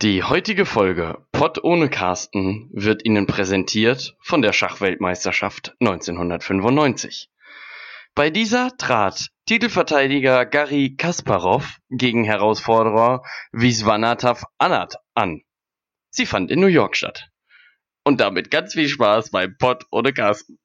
Die heutige Folge Pott ohne Carsten wird Ihnen präsentiert von der Schachweltmeisterschaft 1995. Bei dieser trat Titelverteidiger Garry Kasparov gegen Herausforderer Viswanathan Anand an. Sie fand in New York statt. Und damit ganz viel Spaß beim Pott ohne Carsten.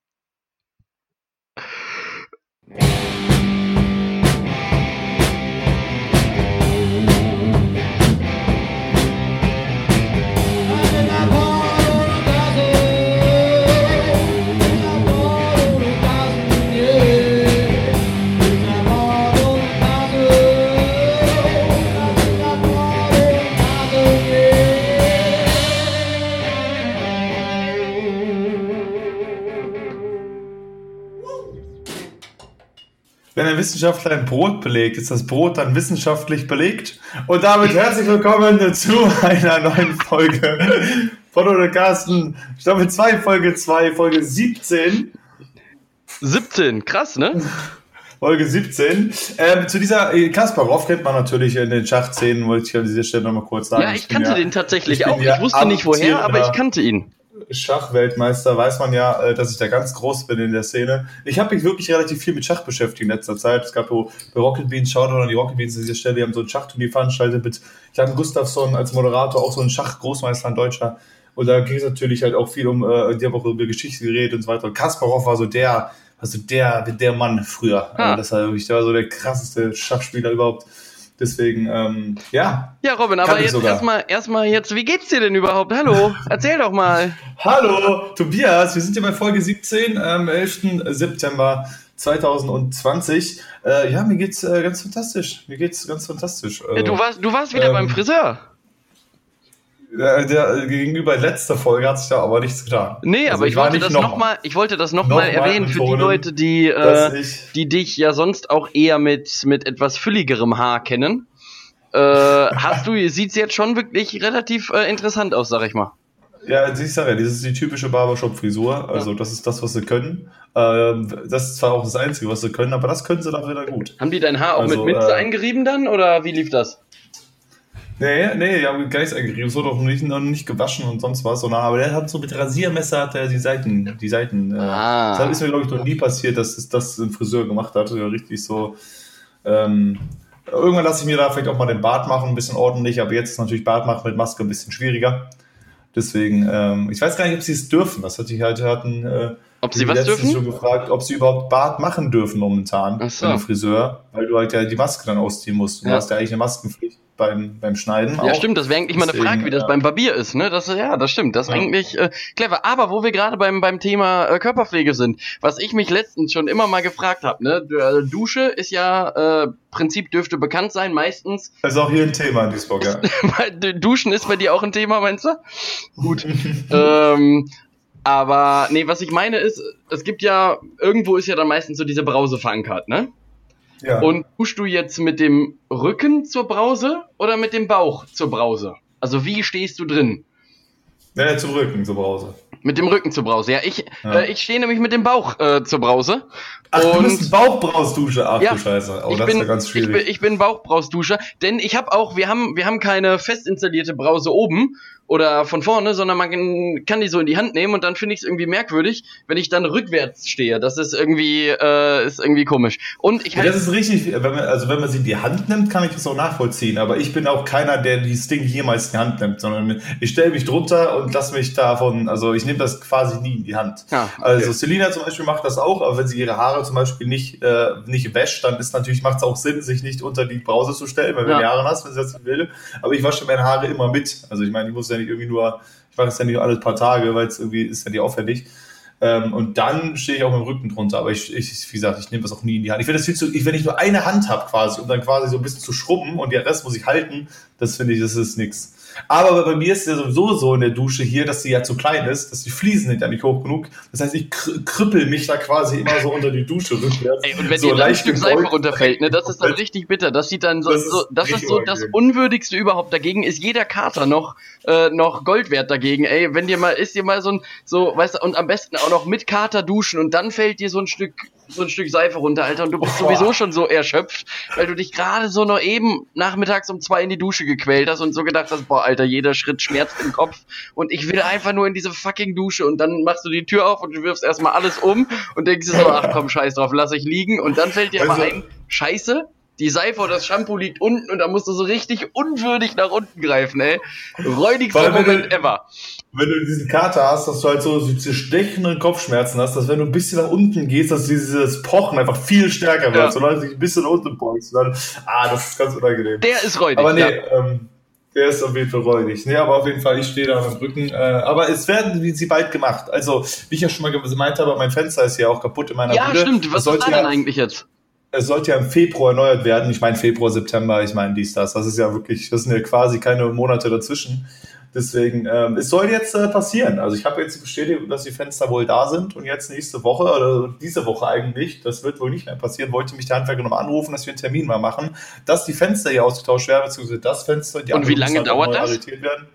Wissenschaftler ein Brot belegt, ist das Brot dann wissenschaftlich belegt? Und damit herzlich willkommen zu einer neuen Folge von oder Carsten, Staffel 2, Folge 2, Folge 17. 17, krass, ne? Folge 17. Ähm, zu dieser äh, Kasparov kennt man natürlich in den Schachszenen, wollte ich an dieser Stelle nochmal kurz sagen. Ja, ich, ich kannte ja, den tatsächlich ich auch. Ich wusste nicht woher, aber ich kannte ihn. Schachweltmeister weiß man ja, äh, dass ich da ganz groß bin in der Szene. Ich habe mich wirklich relativ viel mit Schach beschäftigt in letzter Zeit. Es gab so bei Rocket Beans, Shoutout an die Rocket Beans an dieser Stelle, die haben so ein Schachturnier veranstaltet mit Jan Gustafsson als Moderator, auch so ein Schachgroßmeister, ein Deutscher. Und da ging es natürlich halt auch viel um, äh, die haben auch über Geschichte geredet und so weiter. Und Kasparov war so der, also der, der Mann früher. Ah. Also das war wirklich, der war so der krasseste Schachspieler überhaupt. Deswegen, ähm, ja. Ja, Robin, aber jetzt erstmal, erstmal jetzt, wie geht's dir denn überhaupt? Hallo, erzähl doch mal. Hallo, Tobias, wir sind hier bei Folge 17 am 11. September 2020. Äh, ja, mir geht's äh, ganz fantastisch. Mir geht's ganz fantastisch. ja, du warst, du warst wieder ähm, beim Friseur. Der, der, gegenüber letzter Folge hat sich da aber nichts getan. Nee, also aber ich, ich wollte, das noch noch mal, ich wollte das nochmal noch erwähnen für die Leute, die, äh, die dich ja sonst auch eher mit, mit etwas fülligerem Haar kennen. Äh, hast du, sieht's jetzt schon wirklich relativ äh, interessant aus, sag ich mal. Ja, ich sag ja, das ist die typische Barbershop-Frisur. Also, ja. das ist das, was sie können. Ähm, das ist zwar auch das Einzige, was sie können, aber das können sie dann wieder gut. Haben die dein Haar auch also, mit Minze äh, eingerieben dann, oder wie lief das? Nee, nee, die haben Geist eingerieben. Es wurde auch nicht, noch nicht gewaschen und sonst was. Sondern, aber der hat so mit Rasiermesser hat er die Seiten, die Seiten. Äh, ah. Das ist mir, glaube ich, noch nie passiert, dass es das ein Friseur gemacht hat. Ja, richtig so. Ähm, irgendwann lasse ich mir da vielleicht auch mal den Bart machen, ein bisschen ordentlich, aber jetzt ist natürlich Bart machen mit Maske ein bisschen schwieriger. Deswegen, ähm, ich weiß gar nicht, ob sie es dürfen. Das hatte ich halt hatten. Äh, ob sie was dürfen? schon gefragt, ob sie überhaupt Bart machen dürfen momentan Ach so. Friseur, weil du halt ja die Maske dann ausziehen musst. Du ja. hast ja eigentlich eine Maskenpflicht beim, beim Schneiden. Ja, auch. stimmt, das wäre eigentlich mal eine Frage, wie das ja. beim Barbier ist, ne? Das, ja, das stimmt. Das ist ja. eigentlich äh, clever. Aber wo wir gerade beim, beim Thema äh, Körperpflege sind, was ich mich letztens schon immer mal gefragt habe, ne? Äh, Dusche ist ja, äh, Prinzip dürfte bekannt sein, meistens. Das ist auch hier ein Thema in Duisburg, ja. Duschen ist bei dir auch ein Thema, meinst du? Gut. ähm, aber nee, was ich meine ist, es gibt ja, irgendwo ist ja dann meistens so diese Brause verankert, ne? Ja. Und duschst du jetzt mit dem Rücken zur Brause oder mit dem Bauch zur Brause? Also wie stehst du drin? Ja, zum Rücken zur Brause. Mit dem Rücken zur Brause, ja. Ich, ja. Äh, ich stehe nämlich mit dem Bauch äh, zur Brause. Ach, und du bist Bauchbrausdusche, ach ja, du Scheiße. Oh, das bin, ist ja ganz schwierig. Ich bin, ich bin Bauchbrausduscher, denn ich habe auch, wir haben, wir haben keine fest installierte Brause oben oder von vorne, sondern man kann die so in die Hand nehmen und dann finde ich es irgendwie merkwürdig, wenn ich dann rückwärts stehe. Das ist irgendwie, äh, ist irgendwie komisch. Und ich ja, das ist richtig, wenn man, also wenn man sie in die Hand nimmt, kann ich das auch nachvollziehen. Aber ich bin auch keiner, der dieses Ding jemals in die Hand nimmt, sondern ich stelle mich drunter und lasse mich davon, also ich nehme das quasi nie in die Hand. Ja, okay. Also Selina zum Beispiel macht das auch, aber wenn sie ihre Haare zum Beispiel nicht, äh, nicht wäscht, dann ist natürlich, macht es auch Sinn, sich nicht unter die Brause zu stellen, weil wenn ja. du Haare hast, wenn sie das will. Aber ich wasche meine Haare immer mit. Also ich meine, ich muss ja nicht irgendwie nur, ich mache es ja nicht alle paar Tage, weil es irgendwie ist ja nicht aufwendig. Ähm, und dann stehe ich auch mit dem Rücken drunter. Aber ich, ich wie gesagt, ich nehme das auch nie in die Hand. Ich finde das viel zu, ich, wenn ich nur eine Hand habe quasi, um dann quasi so ein bisschen zu schrubben und der Rest muss ich halten, das finde ich, das ist nichts. Aber bei mir ist es ja sowieso so in der Dusche hier, dass sie ja zu klein ist, dass die Fliesen sind ja nicht hoch genug. Das heißt, ich krüppel mich da quasi immer so unter die Dusche rückwärts. Ey, und wenn so dir dann ein Stück Seife runterfällt, ne, das ist dann richtig bitter. Das sieht dann so, das ist so, das, ist so das Unwürdigste überhaupt. Dagegen ist jeder Kater noch, äh, noch Gold wert dagegen. Ey, wenn dir mal, ist dir mal so ein, so, weißt du, und am besten auch noch mit Kater duschen und dann fällt dir so ein Stück so ein Stück Seife runter, Alter, und du bist Boah. sowieso schon so erschöpft, weil du dich gerade so noch eben nachmittags um zwei in die Dusche gequält hast und so gedacht hast, boah, Alter, jeder Schritt schmerzt im Kopf und ich will einfach nur in diese fucking Dusche und dann machst du die Tür auf und du wirfst erstmal alles um und denkst dir so, ach komm, scheiß drauf, lass ich liegen und dann fällt dir also, aber ein, scheiße, die Seife oder das Shampoo liegt unten und da musst du so richtig unwürdig nach unten greifen, ey. Räudigster Moment du, ever. Wenn du diesen Kater hast, dass du halt so diese stechenden Kopfschmerzen hast, dass wenn du ein bisschen nach unten gehst, dass dieses Pochen einfach viel stärker wird, ja. solange du dich ein bisschen nach unten beugst. Dann, ah, das ist ganz unangenehm. Der ist räudig. Aber nee, ja. ähm, der ist auf jeden Fall räudig. Nee, aber auf jeden Fall, ich stehe da am Rücken. Äh, aber es werden wie sie bald gemacht. Also, wie ich ja schon mal gemeint habe, mein Fenster ist ja auch kaputt in meiner Ja, Bude. stimmt. Was ist da denn eigentlich jetzt? Es sollte ja im Februar erneuert werden. Ich meine Februar, September, ich meine dies, das. Das ist ja wirklich, das sind ja quasi keine Monate dazwischen. Deswegen, ähm, es soll jetzt äh, passieren. Also ich habe jetzt die Bestätigung, dass die Fenster wohl da sind und jetzt nächste Woche oder diese Woche eigentlich, das wird wohl nicht mehr passieren, wollte mich der Handwerker nochmal anrufen, dass wir einen Termin mal machen, dass die Fenster hier ausgetauscht werden, beziehungsweise das Fenster, die Und wie lange halt dauert das? Werden.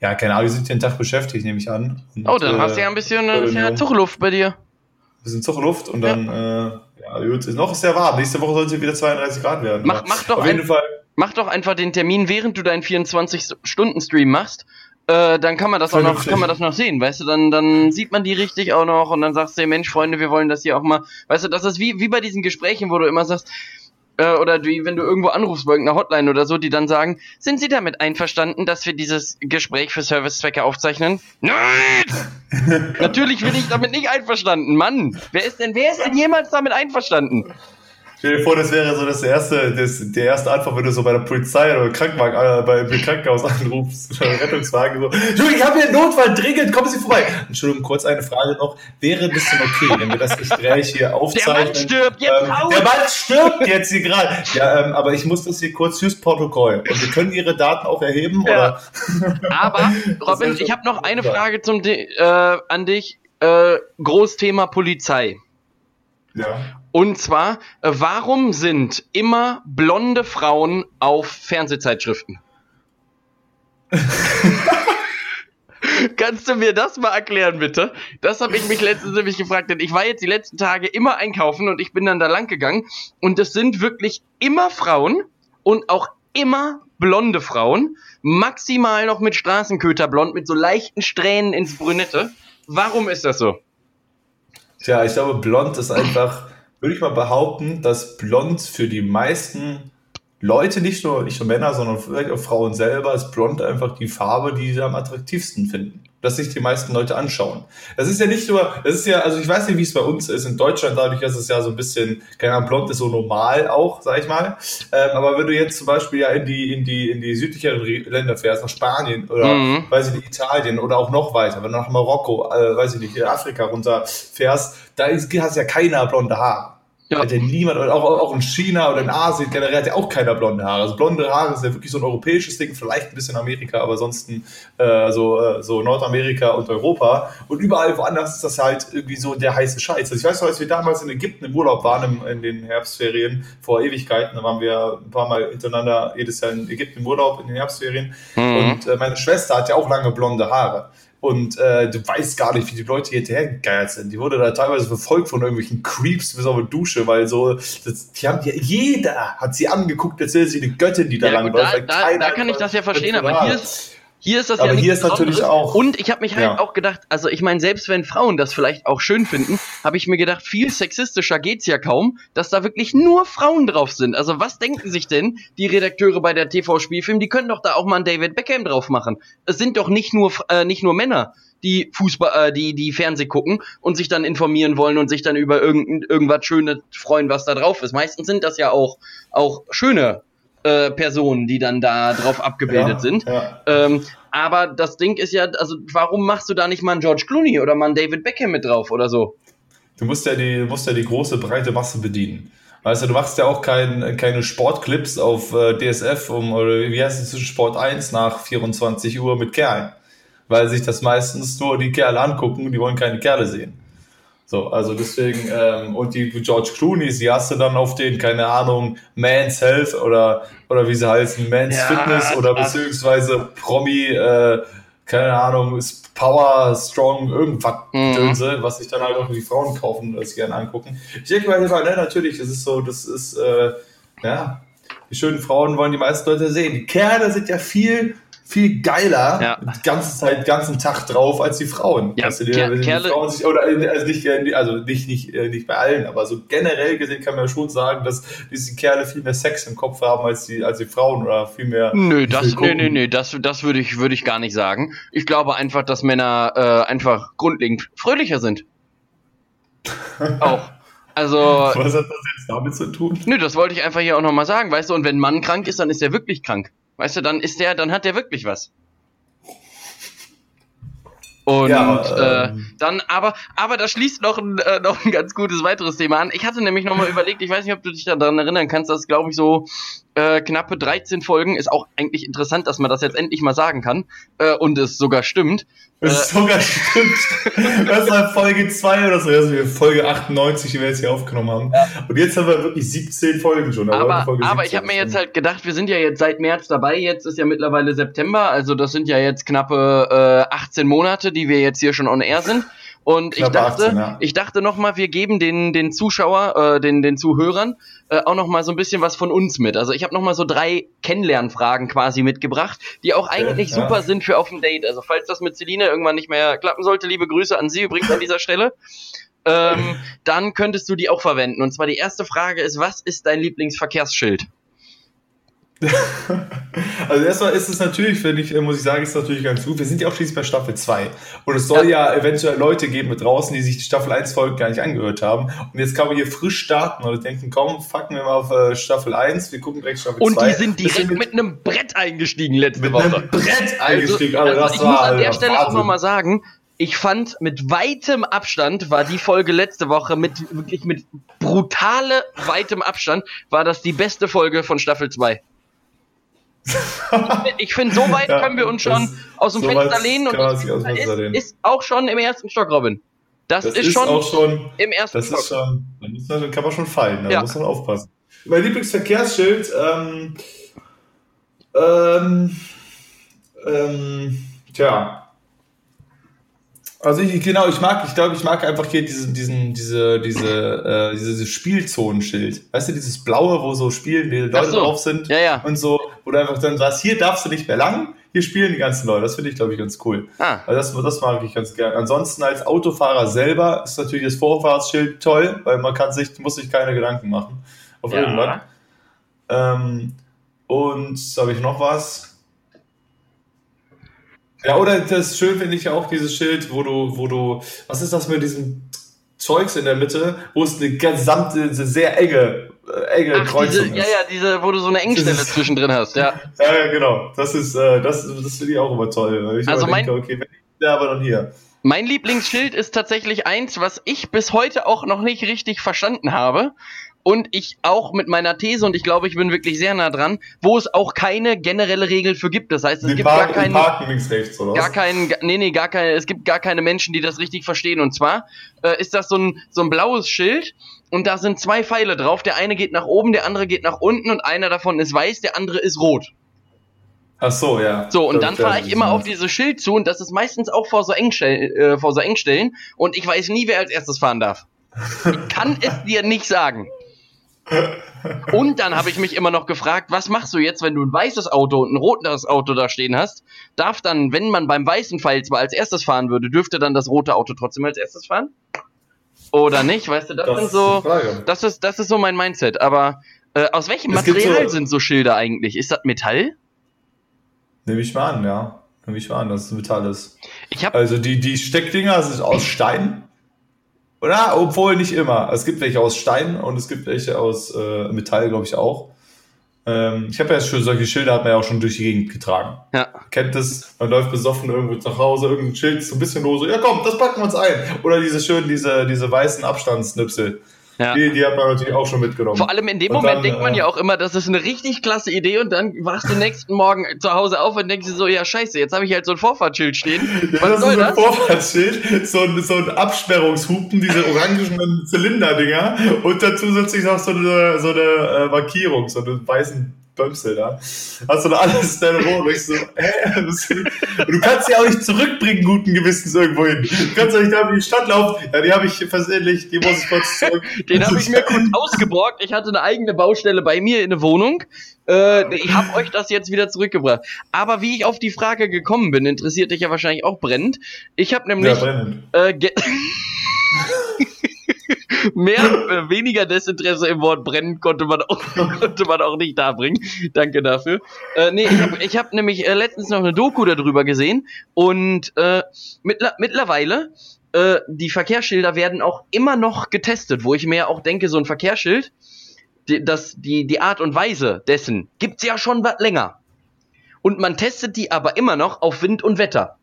Ja, keine Ahnung, wir sind einen Tag beschäftigt, nehme ich an. Und, oh, dann äh, hast du ja ein bisschen äh, Zugluft bei dir. Bisschen Zugluft und dann, ja. äh, ja, gut, noch ist sehr warm. Nächste Woche soll es wieder 32 Grad werden. Mach, mach doch ein. Mach doch einfach den Termin, während du deinen 24-Stunden-Stream machst äh, dann kann man das auch noch, kann man das noch sehen, weißt du, dann, dann sieht man die richtig auch noch und dann sagst du, Mensch, Freunde, wir wollen das hier auch mal, weißt du, das ist wie, wie bei diesen Gesprächen, wo du immer sagst, äh, oder wie wenn du irgendwo anrufst bei irgendeiner Hotline oder so, die dann sagen, sind Sie damit einverstanden, dass wir dieses Gespräch für Servicezwecke aufzeichnen? Nein! Natürlich bin ich damit nicht einverstanden, Mann! Wer ist denn, wer ist denn jemals damit einverstanden? Stell dir vor, das wäre so das erste, das, der erste Anfang, wenn du so bei der Polizei oder Krankenwagen, äh, bei, im Krankenhaus anrufst, oder Rettungswagen so, Entschuldigung, ich habe hier einen Notfall, dringend, kommen Sie vorbei. Entschuldigung, kurz eine Frage noch. Wäre das denn okay, wenn wir das Gespräch hier aufzeichnen? Der Mann stirbt jetzt ähm, Der Mann stirbt jetzt hier gerade. Ja, ähm, aber ich muss das hier kurz fürs Protokoll. Und wir können Ihre Daten auch erheben, ja. oder? Aber, Robin, ich habe noch eine Frage zum, äh, an dich. Äh, Großthema Polizei. Ja. Und zwar, äh, warum sind immer blonde Frauen auf Fernsehzeitschriften? Kannst du mir das mal erklären, bitte? Das habe ich mich letztens nämlich gefragt, denn ich war jetzt die letzten Tage immer einkaufen und ich bin dann da lang gegangen und es sind wirklich immer Frauen und auch immer blonde Frauen, maximal noch mit Straßenköterblond, mit so leichten Strähnen ins Brünette. Warum ist das so? Tja, ich glaube, blond ist einfach, würde ich mal behaupten, dass blond für die meisten Leute, nicht nur, nicht nur Männer, sondern vielleicht auch Frauen selber, ist blond einfach die Farbe, die sie am attraktivsten finden. Dass sich die meisten Leute anschauen. Das ist ja nicht nur, das ist ja, also ich weiß nicht, wie es bei uns ist in Deutschland, dadurch ist es ja so ein bisschen, keine Ahnung, blond ist so normal auch, sag ich mal. Ähm, aber wenn du jetzt zum Beispiel ja in die, in die, in die südlicheren Länder fährst, nach Spanien oder, mhm. weiß ich nicht, Italien oder auch noch weiter, wenn du nach Marokko, äh, weiß ich nicht, in Afrika runter fährst, da ist, hast ja keiner blonde Haare. Ja. Hat ja niemand, auch, auch in China oder in Asien generell hat ja auch keiner blonde Haare. Also blonde Haare ist ja wirklich so ein europäisches Ding, vielleicht ein bisschen Amerika, aber ansonsten äh, so, äh, so Nordamerika und Europa. Und überall woanders ist das halt irgendwie so der heiße Scheiß. Also ich weiß noch, als wir damals in Ägypten im Urlaub waren, im, in den Herbstferien, vor Ewigkeiten, da waren wir ein paar Mal hintereinander jedes Jahr in Ägypten im Urlaub in den Herbstferien. Mhm. Und äh, meine Schwester hat ja auch lange blonde Haare. Und äh, du weißt gar nicht, wie die Leute hierher gegeiert sind. Die wurde da teilweise verfolgt von irgendwelchen Creeps bis auf eine Dusche, weil so, das, die haben ja, jeder hat sie angeguckt, als wäre sie eine Göttin, die da ja, lang läuft. Da, da, da kann ich das ja verstehen, aber hier ist, hier ist das aber ja hier ist natürlich auch. Und ich habe mich halt ja. auch gedacht, also ich meine, selbst wenn Frauen das vielleicht auch schön finden, habe ich mir gedacht, viel sexistischer geht's ja kaum, dass da wirklich nur Frauen drauf sind. Also was denken sich denn die Redakteure bei der TV-Spielfilm? Die können doch da auch mal einen David Beckham drauf machen. Es sind doch nicht nur äh, nicht nur Männer die Fußball, äh, die die Fernseh gucken und sich dann informieren wollen und sich dann über irgend, irgendwas Schönes freuen, was da drauf ist. Meistens sind das ja auch auch schöne äh, Personen, die dann da drauf abgebildet ja, sind. Ja. Ähm, aber das Ding ist ja, also warum machst du da nicht mal einen George Clooney oder mal einen David Beckham mit drauf oder so? Du musst ja die, musst ja die große, breite Masse bedienen. Weißt du, du machst ja auch kein, keine Sportclips auf äh, DSF um, oder wie heißt es, Sport 1 nach 24 Uhr mit Kerlen. Weil sich das meistens nur die Kerle angucken, die wollen keine Kerle sehen. So, also deswegen, ähm, und die George Clooney, die hast du dann auf den, keine Ahnung, Man's Health oder, oder wie sie heißen, Man's ja, Fitness oder beziehungsweise Promi, äh, keine Ahnung, ist Power, Strong, irgendwas, mhm. Dönse, was sich dann halt auch die Frauen kaufen und das gerne angucken. Ich denke mal, ne, natürlich, das ist so, das ist, äh, ja, die schönen Frauen wollen die meisten Leute sehen. Die Kerle sind ja viel viel geiler ja. die ganze Zeit, den ganzen Tag drauf als die Frauen. Ja, du, die, die Kerle, Frauen sich, oder also nicht, also nicht, nicht, äh, nicht bei allen, aber so generell gesehen kann man schon sagen, dass diese Kerle viel mehr Sex im Kopf haben als die, als die Frauen oder viel mehr. Nö, das, nö, nö, nö, das, das würde ich, würde ich gar nicht sagen. Ich glaube einfach, dass Männer äh, einfach grundlegend fröhlicher sind. Auch. Also. Was hat das jetzt damit zu tun? Nö, das wollte ich einfach hier auch nochmal sagen, weißt du, und wenn ein Mann krank ist, dann ist er wirklich krank. Weißt du, dann ist der, dann hat der wirklich was. Und ja, ähm, äh, dann, aber, aber da schließt noch ein, äh, noch ein ganz gutes weiteres Thema an. Ich hatte nämlich nochmal überlegt, ich weiß nicht, ob du dich daran erinnern kannst, dass, glaube ich, so äh, knappe 13 Folgen ist auch eigentlich interessant, dass man das jetzt endlich mal sagen kann äh, und es sogar stimmt. Es äh, sogar stimmt. Das war Folge 2 oder so, also Folge 98, die wir jetzt hier aufgenommen haben. Ja. Und jetzt haben wir wirklich 17 Folgen schon. Aber, aber ich habe mir jetzt halt gedacht, wir sind ja jetzt seit März dabei, jetzt ist ja mittlerweile September, also das sind ja jetzt knappe äh, 18 Monate, die wir jetzt hier schon on air sind. Und ich dachte, 18, ja. ich dachte noch mal, wir geben den den Zuschauer, äh, den den Zuhörern äh, auch noch mal so ein bisschen was von uns mit. Also ich habe noch mal so drei Kennenlernfragen quasi mitgebracht, die auch eigentlich ja, super ja. sind für auf ein Date. Also falls das mit Celine irgendwann nicht mehr klappen sollte, liebe Grüße an Sie übrigens an dieser Stelle. Ähm, dann könntest du die auch verwenden. Und zwar die erste Frage ist, was ist dein Lieblingsverkehrsschild? also erstmal ist es natürlich, finde ich, muss ich sagen, ist natürlich ganz gut. Wir sind ja auch schließlich bei Staffel 2. Und es soll ja. ja eventuell Leute geben mit draußen, die sich die Staffel 1 Folgen gar nicht angehört haben. Und jetzt kann man hier frisch starten und denken, komm, fucken wir mal auf äh, Staffel 1, wir gucken direkt Staffel 2. Und die sind direkt mit, mit, einem Brett eingestiegen letzte mit Woche. Mit einem Brett eingestiegen. Also, also ich muss an der Stelle Wahnsinn. auch nochmal sagen, ich fand mit weitem Abstand war die Folge letzte Woche mit wirklich mit brutale weitem Abstand war das die beste Folge von Staffel 2 ich finde, so weit ja, können wir uns schon aus dem so Fenster lehnen und das ist, ist, auch schon im ersten Stock, Robin. Das, das ist, ist, schon auch schon im ersten das Stock. Ist schon, da kann man schon fallen, da ja. muss man aufpassen. Mein Lieblingsverkehrsschild, ähm, ähm, ähm, tja, also ich, genau, ich mag, ich glaube, ich mag einfach hier diesen, diesen, diese, diese, äh, dieses Spielzonenschild. Weißt du, dieses blaue, wo so spielen, die Leute so. drauf sind ja, ja. und so, wo du einfach dann sagst, hier darfst du nicht mehr lang, hier spielen die ganzen Leute. Das finde ich, glaube ich, ganz cool. Ah. Also das, das mag ich ganz gern. Ansonsten als Autofahrer selber ist natürlich das Vorfahrtsschild toll, weil man kann sich, muss sich keine Gedanken machen auf ja. irgendwann. Ähm, und habe ich noch was? Ja, oder das schön finde ich auch dieses Schild, wo du, wo du, was ist das mit diesem Zeugs in der Mitte, wo es eine gesamte, sehr enge, äh, enge Ach, Kreuzung diese, ist. Ja, ja, diese, wo du so eine Engstelle zwischendrin hast, ja. Ja, genau. Das ist, äh, das, das finde ich auch immer toll. Ich also mein, denke, okay, wenn ich da aber noch hier. Mein Lieblingsschild ist tatsächlich eins, was ich bis heute auch noch nicht richtig verstanden habe und ich auch mit meiner These, und ich glaube, ich bin wirklich sehr nah dran, wo es auch keine generelle Regel für gibt. Das heißt, es die gibt Park, gar keinen. Parken links, rechts, oder gar keinen, nee, nee, gar keine, es gibt gar keine Menschen, die das richtig verstehen. Und zwar äh, ist das so ein, so ein blaues Schild und da sind zwei Pfeile drauf. Der eine geht nach oben, der andere geht nach unten und einer davon ist weiß, der andere ist rot. Ach so, ja. So, und dann fahre ich immer auf dieses Schild zu und das ist meistens auch vor so, Engstell, äh, vor so Engstellen und ich weiß nie, wer als erstes fahren darf. Ich kann es dir nicht sagen. Und dann habe ich mich immer noch gefragt, was machst du jetzt, wenn du ein weißes Auto und ein rotes Auto da stehen hast? Darf dann, wenn man beim weißen Pfeil zwar als erstes fahren würde, dürfte dann das rote Auto trotzdem als erstes fahren? Oder nicht? Weißt du, das, das sind so, das ist, das ist so mein Mindset. Aber äh, aus welchem es Material so, sind so Schilder eigentlich? Ist das Metall? Nehme ich mal an, ja. Nehme ich mal an, dass es Metall ist. Ich hab also die, die Steckdinger sind aus Stein. Oder? Obwohl nicht immer. Es gibt welche aus Stein und es gibt welche aus äh, Metall, glaube ich, auch. Ähm, ich habe ja schon solche Schilder, hat man ja auch schon durch die Gegend getragen. Ja. Kennt es, man läuft besoffen irgendwo nach Hause, irgendein Schild ist so ein bisschen lose. Ja komm, das packen wir uns ein. Oder diese schönen, diese, diese weißen Abstandsnüpsel. Ja. Die, die hat man natürlich auch schon mitgenommen. Vor allem in dem und Moment dann, denkt man äh, ja auch immer, das ist eine richtig klasse Idee und dann wachst du nächsten Morgen zu Hause auf und denkst dir so, ja scheiße, jetzt habe ich halt so ein Vorfahrtsschild stehen. Was das soll ist so ein Vorfahrtsschild, so ein, so ein Absperrungshupen, diese orangenen Zylinderdinger und dazu zusätzlich noch so eine, so eine äh, Markierung, so einen weißen Bömsel da. Hast du da alles in deiner Wohnung? Ich so, hä? Du kannst sie auch nicht zurückbringen, guten Gewissens irgendwo hin. Du kannst doch nicht da in die Stadt laufen. Ja, die habe ich versehentlich, die muss ich kurz zurück. Den habe ich mir kurz ausgeborgt. Ich hatte eine eigene Baustelle bei mir in der Wohnung. Äh, ich habe euch das jetzt wieder zurückgebracht. Aber wie ich auf die Frage gekommen bin, interessiert dich ja wahrscheinlich auch brennend. Ich habe nämlich... Ja, brennend. Äh, mehr, äh, weniger Desinteresse im Wort brennen konnte man auch, konnte man auch nicht darbringen. Danke dafür. Äh, nee, ich habe ich hab nämlich äh, letztens noch eine Doku darüber gesehen und äh, mittler mittlerweile äh, die Verkehrsschilder werden auch immer noch getestet, wo ich mir auch denke, so ein Verkehrsschild, die, das, die, die Art und Weise dessen gibt's ja schon länger. Und man testet die aber immer noch auf Wind und Wetter.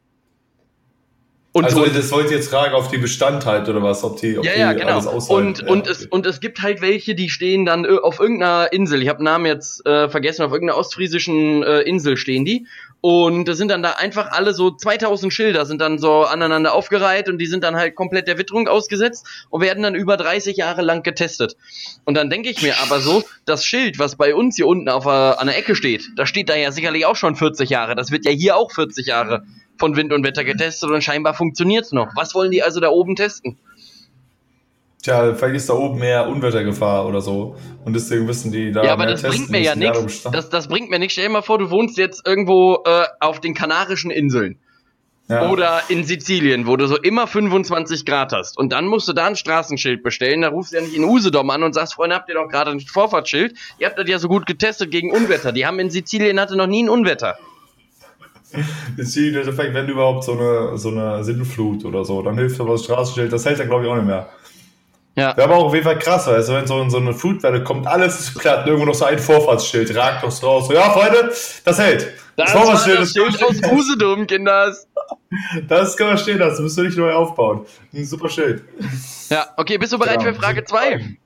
Und also so, das wollte jetzt fragen auf die Bestandheit oder was, ob die, ob ja, ja, genau. alles aushalten. Und, ja, und, es, und es gibt halt welche, die stehen dann äh, auf irgendeiner Insel. Ich habe Namen jetzt äh, vergessen, auf irgendeiner ostfriesischen äh, Insel stehen die. Und das sind dann da einfach alle so 2000 Schilder sind dann so aneinander aufgereiht und die sind dann halt komplett der Witterung ausgesetzt und werden dann über 30 Jahre lang getestet. Und dann denke ich mir aber so, das Schild, was bei uns hier unten auf, an der Ecke steht, da steht da ja sicherlich auch schon 40 Jahre. Das wird ja hier auch 40 Jahre von Wind und Wetter getestet und scheinbar funktioniert es noch. Was wollen die also da oben testen? Tja, vielleicht ist da oben mehr Unwettergefahr oder so. Und deswegen müssen die da. Ja, aber das bringt mir ja nichts. Das, das bringt mir nichts. Stell dir mal vor, du wohnst jetzt irgendwo äh, auf den Kanarischen Inseln. Ja. Oder in Sizilien, wo du so immer 25 Grad hast. Und dann musst du da ein Straßenschild bestellen. Da rufst du ja nicht in Usedom an und sagst, Freunde, habt ihr doch gerade ein Vorfahrtsschild? Ihr habt das ja so gut getestet gegen Unwetter. Die haben in Sizilien hatte noch nie ein Unwetter. Deswegen, wenn überhaupt so eine, so eine Sinnflut oder so, dann hilft aber das Straßenschild, das hält dann glaube ich auch nicht mehr. Ja. Wäre aber auch auf jeden Fall krass, weißt du, wenn so, so eine Flutwelle kommt, alles ist platt, irgendwo noch so ein Vorfahrtsschild, ragt noch so raus. So, ja, Freunde, das hält. Das, das Vorfahrtsschild das Schild aus Usedom, Kinders. Das kann man stehen lassen, müsst ihr nicht neu aufbauen. Ein super Schild. Ja, okay, bist du bereit genau. für Frage 2?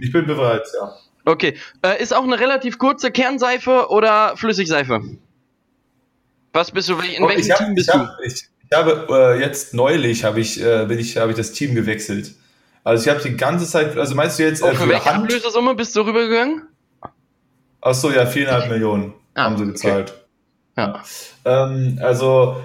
Ich bin bereit, ja. Okay, äh, ist auch eine relativ kurze Kernseife oder Flüssigseife? Was bist du? In oh, welchem hab, Team bist ich hab, du? Ich, ich habe äh, jetzt neulich habe ich, äh, bin ich, habe ich das Team gewechselt. Also ich habe die ganze Zeit, also meinst du jetzt äh, oh, für, für welche Hand? Ablösesumme bist du rübergegangen? Ach so, ja, viereinhalb Millionen ah, haben sie gezahlt. Okay. Ja. Ähm, also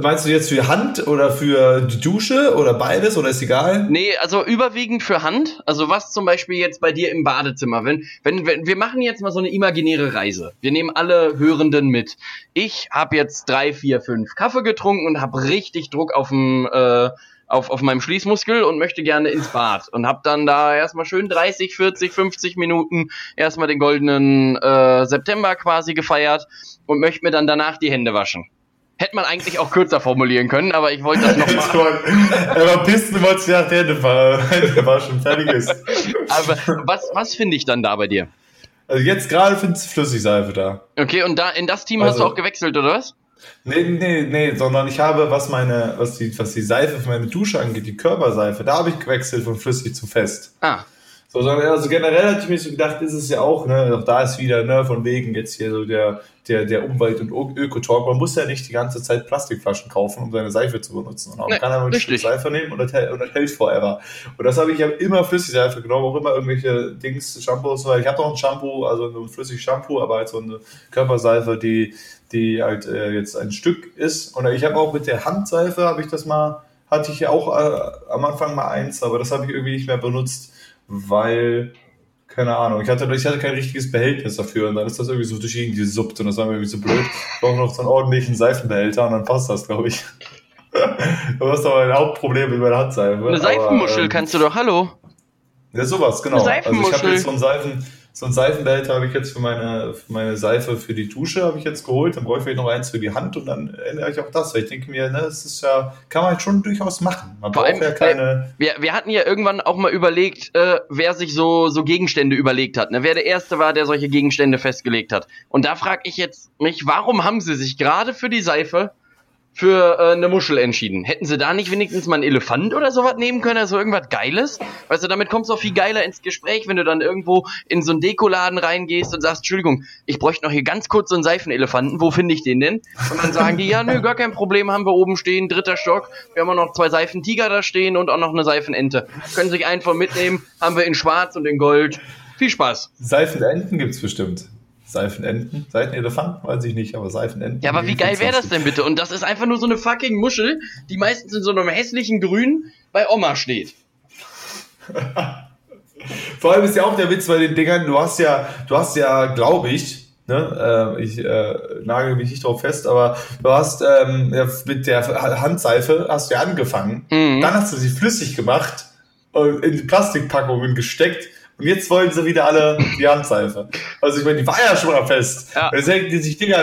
Meinst du jetzt für Hand oder für die Dusche oder beides oder ist egal? Nee, also überwiegend für Hand. Also was zum Beispiel jetzt bei dir im Badezimmer. Wenn, wenn, wenn wir machen jetzt mal so eine imaginäre Reise. Wir nehmen alle Hörenden mit. Ich habe jetzt drei, vier, fünf Kaffee getrunken und habe richtig Druck auf dem äh, auf, auf meinem Schließmuskel und möchte gerne ins Bad und habe dann da erstmal schön 30, 40, 50 Minuten erstmal den goldenen äh, September quasi gefeiert und möchte mir dann danach die Hände waschen. Hätte man eigentlich auch kürzer formulieren können, aber ich wollte das nochmal. er war pissen, wollte sich nach der Hände waschen. Fertig ist. Aber was, was finde ich dann da bei dir? Also jetzt gerade findest du Flüssigseife da. Okay, und da in das Team also, hast du auch gewechselt, oder was? Nee, nee, nee, sondern ich habe, was meine, was die, was die Seife für meine Dusche angeht, die Körperseife, da habe ich gewechselt von flüssig zu fest. Ah. So, also generell hatte ich mir so gedacht, ist es ja auch, ne, auch da ist wieder, ne, von wegen jetzt hier so der, der, der Umwelt- und Ökotalk. Man muss ja nicht die ganze Zeit Plastikflaschen kaufen, um seine Seife zu benutzen. Und man nee, kann einfach ein Stück Seife nehmen und das, hält, und das hält forever. Und das habe ich ja immer Flüssigseife genommen, auch immer irgendwelche Dings, Shampoos, weil ich habe noch ein Shampoo, also ein flüssig Shampoo, aber halt so eine Körperseife, die, die halt äh, jetzt ein Stück ist. Und ich habe auch mit der Handseife, habe ich das mal, hatte ich ja auch äh, am Anfang mal eins, aber das habe ich irgendwie nicht mehr benutzt weil, keine Ahnung, ich hatte, ich hatte kein richtiges Behältnis dafür und dann ist das irgendwie so durch die Gegend gesuppt und das war mir irgendwie so blöd. Ich brauche noch so einen ordentlichen Seifenbehälter und dann passt das, glaube ich. du hast aber ein Hauptproblem mit meiner Handseife. Eine Seifenmuschel aber, ähm, kannst du doch, hallo? Ja, sowas, genau. Eine Seifenmuschel. Also ich habe jetzt so einen Seifen, so ein Seifenbehälter habe ich jetzt für meine, für meine Seife für die Dusche habe ich jetzt geholt. Dann brauche ich vielleicht noch eins für die Hand und dann ändere ich auch das. Weil ich denke mir, ne, das ist ja, kann man halt schon durchaus machen. Man Vor braucht allem, ja keine. Äh, wir, wir hatten ja irgendwann auch mal überlegt, äh, wer sich so, so Gegenstände überlegt hat. Ne? Wer der Erste war, der solche Gegenstände festgelegt hat. Und da frage ich jetzt mich, warum haben sie sich gerade für die Seife für äh, eine Muschel entschieden. Hätten sie da nicht wenigstens mal einen Elefant oder sowas nehmen können, also irgendwas Geiles? Weißt du, damit kommst du auch viel geiler ins Gespräch, wenn du dann irgendwo in so einen Dekoladen reingehst und sagst, Entschuldigung, ich bräuchte noch hier ganz kurz so einen Seifenelefanten, wo finde ich den denn? Und dann sagen die, ja, nö, gar kein Problem, haben wir oben stehen, dritter Stock, wir haben auch noch zwei Seifentiger da stehen und auch noch eine Seifenente. Können sich einfach mitnehmen, haben wir in schwarz und in gold. Viel Spaß. Seifenenten gibt's bestimmt. Seifenenten. Seifenelefanten weiß ich nicht, aber Seifenenten. Ja, aber wie geil wäre das denn bitte? Und das ist einfach nur so eine fucking Muschel, die meistens in so einem hässlichen Grün bei Oma steht. Vor allem ist ja auch der Witz bei den Dingern, du hast ja, du hast ja, glaube ich, ne, äh, ich äh, nagel mich nicht drauf fest, aber du hast ähm, ja, mit der Handseife hast du ja angefangen, mhm. dann hast du sie flüssig gemacht und in Plastikpackungen gesteckt und jetzt wollen sie wieder alle die Handseife. Also ich meine, die war ja schon mal fest. Ja. Jetzt denken die sich, Dinger,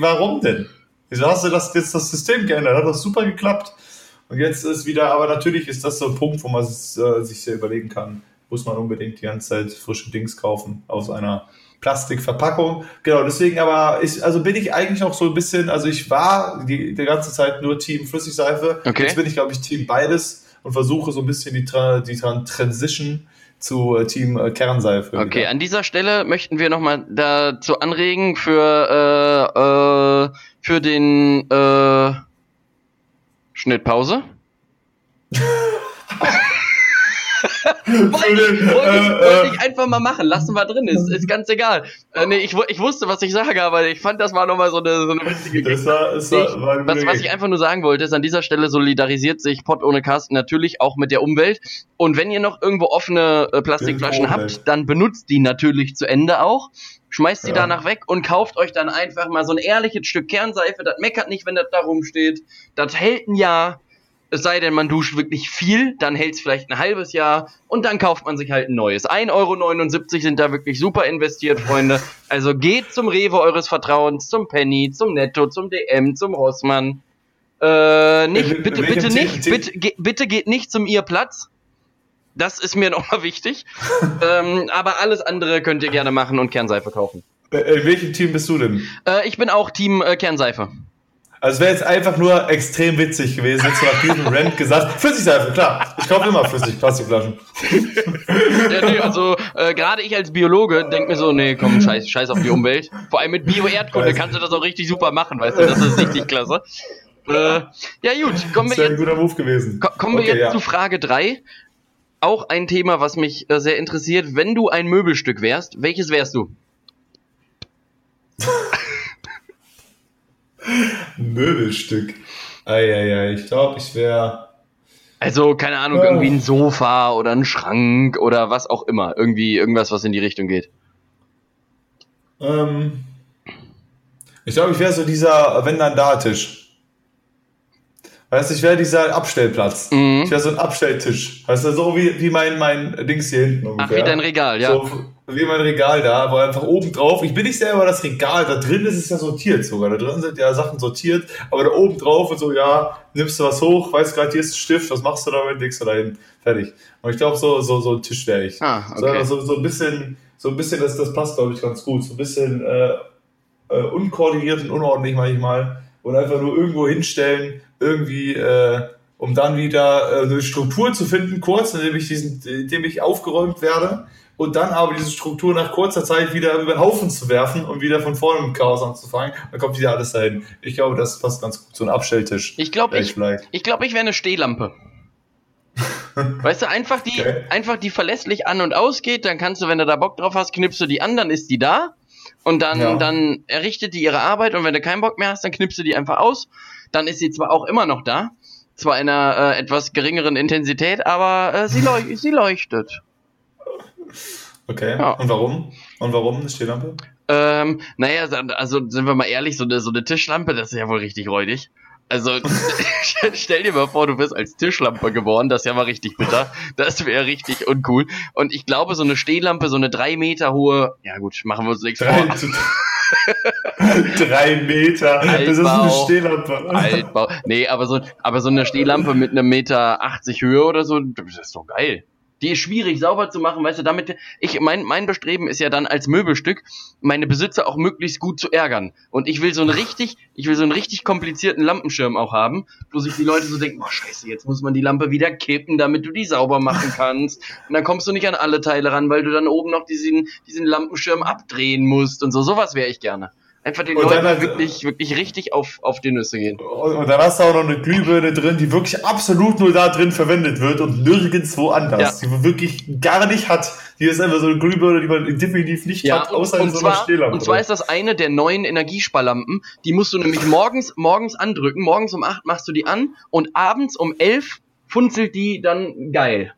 warum denn? Wieso hast du das jetzt das System geändert? Hat doch super geklappt. Und jetzt ist wieder, aber natürlich ist das so ein Punkt, wo man äh, sich sehr überlegen kann, muss man unbedingt die ganze Zeit frische Dings kaufen aus einer Plastikverpackung. Genau, deswegen aber ich, also bin ich eigentlich auch so ein bisschen, also ich war die, die ganze Zeit nur Team Flüssigseife. Okay. Jetzt bin ich, glaube ich, Team beides und versuche so ein bisschen die, die Transition zu äh, Team äh, Kernseife. Okay, wieder. an dieser Stelle möchten wir nochmal dazu anregen für, äh, äh, für den äh, Schnittpause. wollte, ich, wollte, ich, wollte ich einfach mal machen. Lassen wir drin, ist, ist ganz egal. Äh, nee, ich, ich wusste, was ich sage, aber ich fand, das war nochmal so eine, so eine witzige das war, das war, war was, was ich einfach nur sagen wollte, ist, an dieser Stelle solidarisiert sich Pott ohne Kasten natürlich auch mit der Umwelt. Und wenn ihr noch irgendwo offene äh, Plastikflaschen habt, dann benutzt die natürlich zu Ende auch schmeißt sie ja. danach weg und kauft euch dann einfach mal so ein ehrliches Stück Kernseife. Das meckert nicht, wenn das da rumsteht. Das hält ein Jahr. Es sei denn, man duscht wirklich viel, dann hält es vielleicht ein halbes Jahr und dann kauft man sich halt ein neues. 1,79 Euro sind da wirklich super investiert, Freunde. Also geht zum Rewe eures Vertrauens, zum Penny, zum Netto, zum DM, zum Rossmann. Äh, nicht, bitte, bitte nicht, bitte, ge, bitte geht nicht zum ihr Platz. Das ist mir nochmal wichtig. ähm, aber alles andere könnt ihr gerne machen und Kernseife kaufen. Äh, in welchem Team bist du denn? Äh, ich bin auch Team äh, Kernseife. Also es wäre jetzt einfach nur extrem witzig gewesen, jetzt nach diesem Rant gesagt, Flüssigseife, klar, ich kaufe immer flüssig Plastikflaschen. ja, nee, also äh, gerade ich als Biologe denke mir so, nee, komm, scheiß, scheiß auf die Umwelt. Vor allem mit Bio-Erdkunde kannst du das auch richtig super machen, weißt du, das ist richtig klasse. Äh, ja gut, kommen wir das jetzt, ein guter Move gewesen. kommen wir okay, jetzt ja. zu Frage 3. Auch ein Thema, was mich äh, sehr interessiert. Wenn du ein Möbelstück wärst, welches wärst du? Möbelstück. Eieiei, ich glaube, ich wäre. Also, keine Ahnung, oh. irgendwie ein Sofa oder ein Schrank oder was auch immer. Irgendwie irgendwas, was in die Richtung geht. Ähm, ich glaube, ich wäre so dieser Wenn dann da Tisch. Weißt du, ich wäre dieser Abstellplatz. Mhm. Ich wäre so ein Abstelltisch. Weißt du, so wie, wie mein, mein Dings hier hinten ungefähr. Ach, wie dein Regal, ja. So, wie mein Regal da, wo einfach oben drauf, ich bin nicht selber das Regal, da drin ist es ja sortiert sogar. Da drin sind ja Sachen sortiert, aber da oben drauf und so, ja, nimmst du was hoch, weißt gerade, hier ist ein Stift, was machst du damit, legst du da hin, fertig. Und ich glaube, so, so, so ein Tisch wäre ich. Ah, okay. so, so ein bisschen, so ein bisschen, das, das passt, glaube ich, ganz gut. So ein bisschen äh, äh, unkoordiniert und unordentlich manchmal. Und einfach nur irgendwo hinstellen, irgendwie, äh, um dann wieder äh, eine Struktur zu finden, kurz, indem ich, diesen, indem ich aufgeräumt werde und dann aber diese Struktur nach kurzer Zeit wieder über den Haufen zu werfen und wieder von vorne im Chaos anzufangen, dann kommt wieder alles dahin. Ich glaube, das passt ganz gut. So ein Abstelltisch. Ich glaube, ich, ich, glaub, ich wäre eine Stehlampe. weißt du, einfach die, okay. einfach die verlässlich an und ausgeht, dann kannst du, wenn du da Bock drauf hast, knipst du die an, dann ist die da. Und dann, ja. dann errichtet die ihre Arbeit und wenn du keinen Bock mehr hast, dann knipst du die einfach aus dann ist sie zwar auch immer noch da, zwar in einer äh, etwas geringeren Intensität, aber äh, sie, leuch sie leuchtet. Okay, ja. und warum? Und warum eine Stehlampe? Ähm, naja, also sind wir mal ehrlich, so eine, so eine Tischlampe, das ist ja wohl richtig räudig. Also stell dir mal vor, du bist als Tischlampe geboren, das ist ja mal richtig bitter. Das wäre richtig uncool. Und ich glaube, so eine Stehlampe, so eine drei Meter hohe, ja gut, machen wir uns nichts vor. Drei Meter. Altbau, das ist eine Stehlampe. Altbau. Nee, aber so, aber so eine Stehlampe mit einem Meter 80 Höhe oder so, das ist doch geil. Die ist schwierig sauber zu machen, weißt du, damit ich mein mein Bestreben ist ja dann als Möbelstück meine Besitzer auch möglichst gut zu ärgern. Und ich will so einen richtig, ich will so einen richtig komplizierten Lampenschirm auch haben, wo sich die Leute so denken, oh Scheiße, jetzt muss man die Lampe wieder kippen, damit du die sauber machen kannst. Und dann kommst du nicht an alle Teile ran, weil du dann oben noch diesen diesen Lampenschirm abdrehen musst und so. Sowas wäre ich gerne. Einfach den und Leuten halt, wirklich, wirklich richtig auf, auf die Nüsse gehen. Und, und, dann hast du auch noch eine Glühbirne drin, die wirklich absolut nur da drin verwendet wird und nirgendwo anders. Ja. Die wirklich gar nicht hat. Die ist einfach so eine Glühbirne, die man definitiv nicht ja, hat, außer und, in so einer zwar, Stehlampe. Und zwar ist das eine der neuen Energiesparlampen. Die musst du nämlich morgens, morgens andrücken. Morgens um 8 machst du die an und abends um 11 funzelt die dann geil.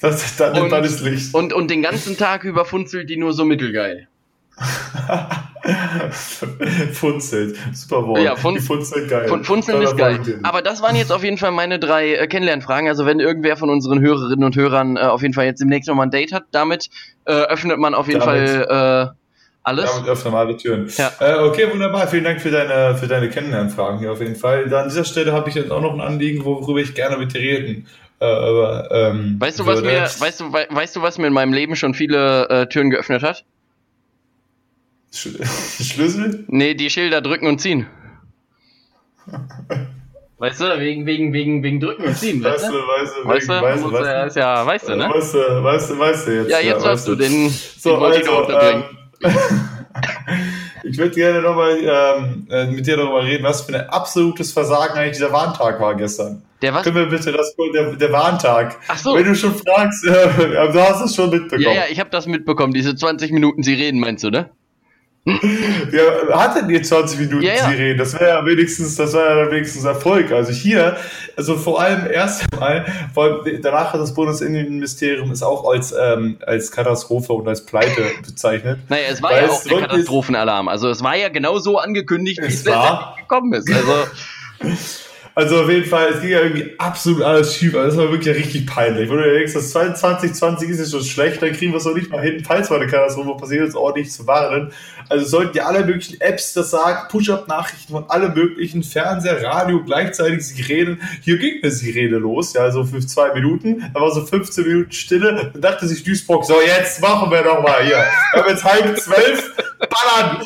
Das, dann, und, dann ist Licht. Und, und den ganzen Tag über funzelt die nur so mittelgeil. Funzelt. Super Wort. Ja, fun funzelt geil. Fun funzeln ist geil. Aber das waren jetzt auf jeden Fall meine drei äh, Kennenlernfragen. Also wenn irgendwer von unseren Hörerinnen und Hörern äh, auf jeden Fall jetzt demnächst nochmal ein Date hat, damit äh, öffnet man auf jeden damit, Fall äh, alles. Damit öffnen wir alle Türen. Ja. Äh, okay, wunderbar. Vielen Dank für deine, für deine Kennenlernfragen hier auf jeden Fall. Da an dieser Stelle habe ich jetzt auch noch ein Anliegen, worüber ich gerne mit dir reden. Äh, aber, ähm, weißt du, was mir, weißt du, weißt du, was mir in meinem Leben schon viele äh, Türen geöffnet hat? Schlüssel? Nee, die Schilder drücken und ziehen. Weißt du, wegen, wegen, wegen, wegen drücken und ziehen, weißt du? Weißt du, weißt du, weißt du, weißt du, ja, weißt du, ne? Weißt du, weißt du, weißt du jetzt. Ja, jetzt ja, hast du den, so, den also, ähm, Ich würde gerne nochmal ähm, äh, mit dir darüber reden, was für ein absolutes Versagen eigentlich dieser Warntag war gestern. Der was? Können wir bitte das der, der Warntag. Ach so. Wenn du schon fragst, äh, du hast es schon mitbekommen. Ja, ja, ich habe das mitbekommen. Diese 20 Minuten sie reden, meinst du, ne? Ja, hatten die 20 Minuten ja, ja. Sirenen. Das wäre ja wenigstens, das wäre ja wenigstens Erfolg. Also hier, also vor allem erst einmal, weil danach hat das Bundesinnenministerium es auch als, ähm, als Katastrophe und als Pleite bezeichnet. Naja, es war ja auch ein Katastrophenalarm. Also es war ja genau so angekündigt, wie es letztendlich gekommen ist. Also Also auf jeden Fall, es ging ja irgendwie absolut alles schief. Also das war wirklich richtig peinlich. Wenn du denkst, das 2020 ist ja schon schlecht, dann kriegen wir es noch nicht mal hin, falls mal eine Katastrophe passiert ist, ordentlich zu warnen. Also sollten ja alle möglichen Apps das sagen, Push-Up-Nachrichten von alle möglichen, Fernseher, Radio, gleichzeitig Sirenen. Hier ging eine Sirene los, ja, so für zwei Minuten. Da war so 15 Minuten Stille. Dann dachte sich Duisburg, so jetzt machen wir noch mal hier. Wir haben jetzt halb zwölf, ballern!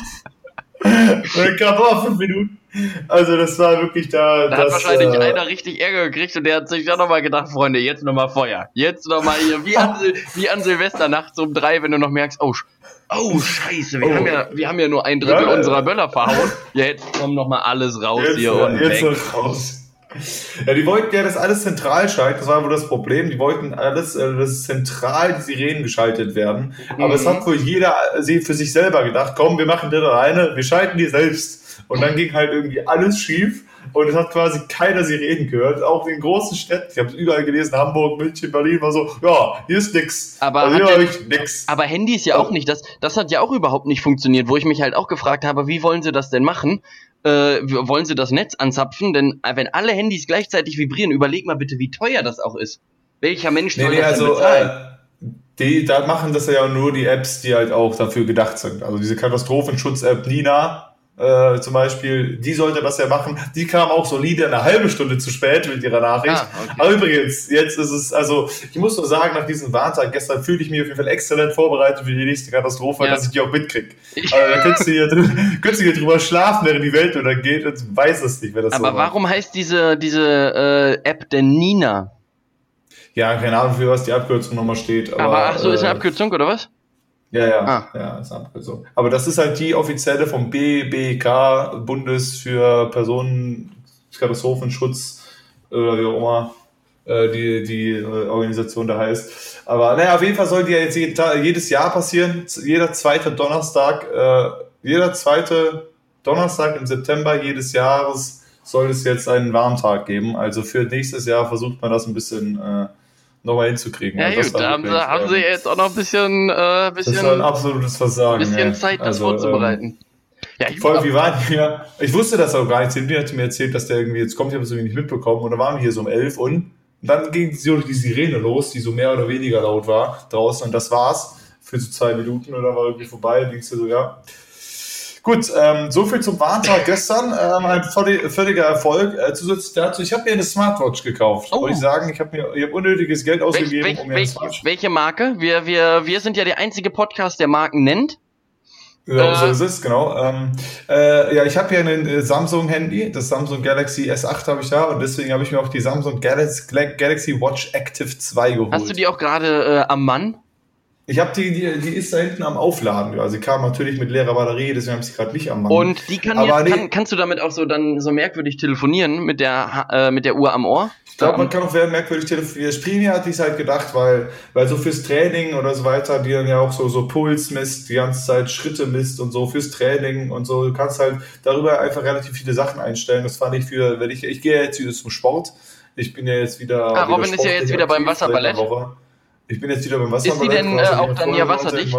Und dann kam noch fünf Minuten. Also das war wirklich da. Da das, hat wahrscheinlich äh, einer richtig Ärger gekriegt und der hat sich dann nochmal gedacht, Freunde, jetzt nochmal Feuer. Jetzt nochmal hier, wie an, wie an Silvester nachts um drei, wenn du noch merkst, oh, oh scheiße, wir, oh. Haben ja, wir haben ja nur ein Drittel ja, unserer Böller verhauen. Ja, jetzt kommt nochmal alles raus jetzt, hier und jetzt weg. raus. Ja, die wollten ja das alles zentral schalten, das war wohl das Problem. Die wollten alles, äh, dass zentral die Sirenen geschaltet werden. Aber mhm. es hat wohl jeder äh, für sich selber gedacht, komm, wir machen das alleine, wir schalten die selbst. Und dann ging halt irgendwie alles schief und es hat quasi keiner sie reden gehört. Auch in großen Städten, ich habe es überall gelesen, Hamburg, München, Berlin, war so, ja, hier ist nix. Aber, also hier der, nix. aber Handy ist ja auch nicht, das, das hat ja auch überhaupt nicht funktioniert, wo ich mich halt auch gefragt habe, wie wollen sie das denn machen? Äh, wollen sie das Netz anzapfen? Denn äh, wenn alle Handys gleichzeitig vibrieren, überleg mal bitte, wie teuer das auch ist. Welcher Mensch soll nee, nee, das also, bezahlen? Äh, die, da machen das ja nur die Apps, die halt auch dafür gedacht sind. Also diese Katastrophenschutz-App Nina, äh, zum Beispiel, die sollte das ja machen. Die kam auch solide eine halbe Stunde zu spät mit ihrer Nachricht. Ah, okay. Aber übrigens, jetzt ist es, also ich muss nur sagen, nach diesem Warntag gestern fühle ich mich auf jeden Fall exzellent vorbereitet für die nächste Katastrophe, ja. dass ich die auch mitkriege. Also, da könntest du, hier drüber, könntest du hier drüber schlafen, während die Welt untergeht und weiß es nicht, wer das Aber so warum heißt diese, diese äh, App denn Nina? Ja, keine Ahnung, für was die Abkürzung nochmal steht. Aber, aber ach so, ist eine äh, Abkürzung oder was? Ja, ja, ah. ja, ist Abkürzung. Aber das ist halt die offizielle vom BBK, Bundes für Personenkatastrophenschutz oder wie auch immer äh, die, die äh, Organisation da heißt. Aber naja, auf jeden Fall soll die ja jetzt jeden Tag, jedes Jahr passieren. Jeder zweite Donnerstag, äh, jeder zweite Donnerstag im September jedes Jahres soll es jetzt einen Warntag geben. Also für nächstes Jahr versucht man das ein bisschen äh, nochmal hinzukriegen. Ja, also gut, da haben, sie, haben sie jetzt auch noch ein bisschen, äh, bisschen, das war ein absolutes Versagen. bisschen ja. Zeit, das also, vorzubereiten. Ähm, ja, ich Voll, wie waren wir? Ich wusste das auch gar nicht. Silvia hat mir erzählt, dass der irgendwie jetzt kommt. Ich habe es irgendwie nicht mitbekommen. Und dann waren wir hier so um elf und, und dann ging so die Sirene los, die so mehr oder weniger laut war draußen. Und das war's für so zwei Minuten. Und dann war irgendwie vorbei. Und du so, ja, Gut, ähm, so viel zum Warntag gestern. Ähm, ein völliger Erfolg. Äh, zusätzlich dazu, ich habe mir eine Smartwatch gekauft. Oh. Wollte ich sagen, ich habe mir ich hab unnötiges Geld ausgegeben, welch, welch, um mir Smartwatch. Welche Marke? Wir, wir, wir sind ja der einzige Podcast, der Marken nennt. Ja, äh, so ist es, genau. Ähm, äh, ja, ich habe hier ein äh, Samsung-Handy, das Samsung Galaxy S8 habe ich da und deswegen habe ich mir auch die Samsung Galaxy, Galaxy Watch Active 2 geholt. Hast du die auch gerade äh, am Mann? Ich habe die, die, die ist da hinten am Aufladen. Also sie kam natürlich mit leerer Batterie, deswegen habe ich sie gerade nicht am Mann. Und die kann, jetzt, kann kannst du damit auch so dann so merkwürdig telefonieren mit der äh, mit der Uhr am Ohr? Ich glaube, man kann auch sehr merkwürdig telefonieren. Sprimi hatte ich halt gedacht, weil, weil so fürs Training oder so weiter, die dann ja auch so, so Puls misst, die ganze Zeit Schritte misst und so fürs Training und so. Du kannst halt darüber einfach relativ viele Sachen einstellen. Das fand ich für, wenn ich, ich gehe jetzt wieder zum Sport. Ich bin ja jetzt wieder. Ah, Robin wieder ist ja jetzt wieder beim Wasserballett. Ich bin jetzt wieder beim Wasserballett. Ist die denn äh, auch dann ja wasserdicht?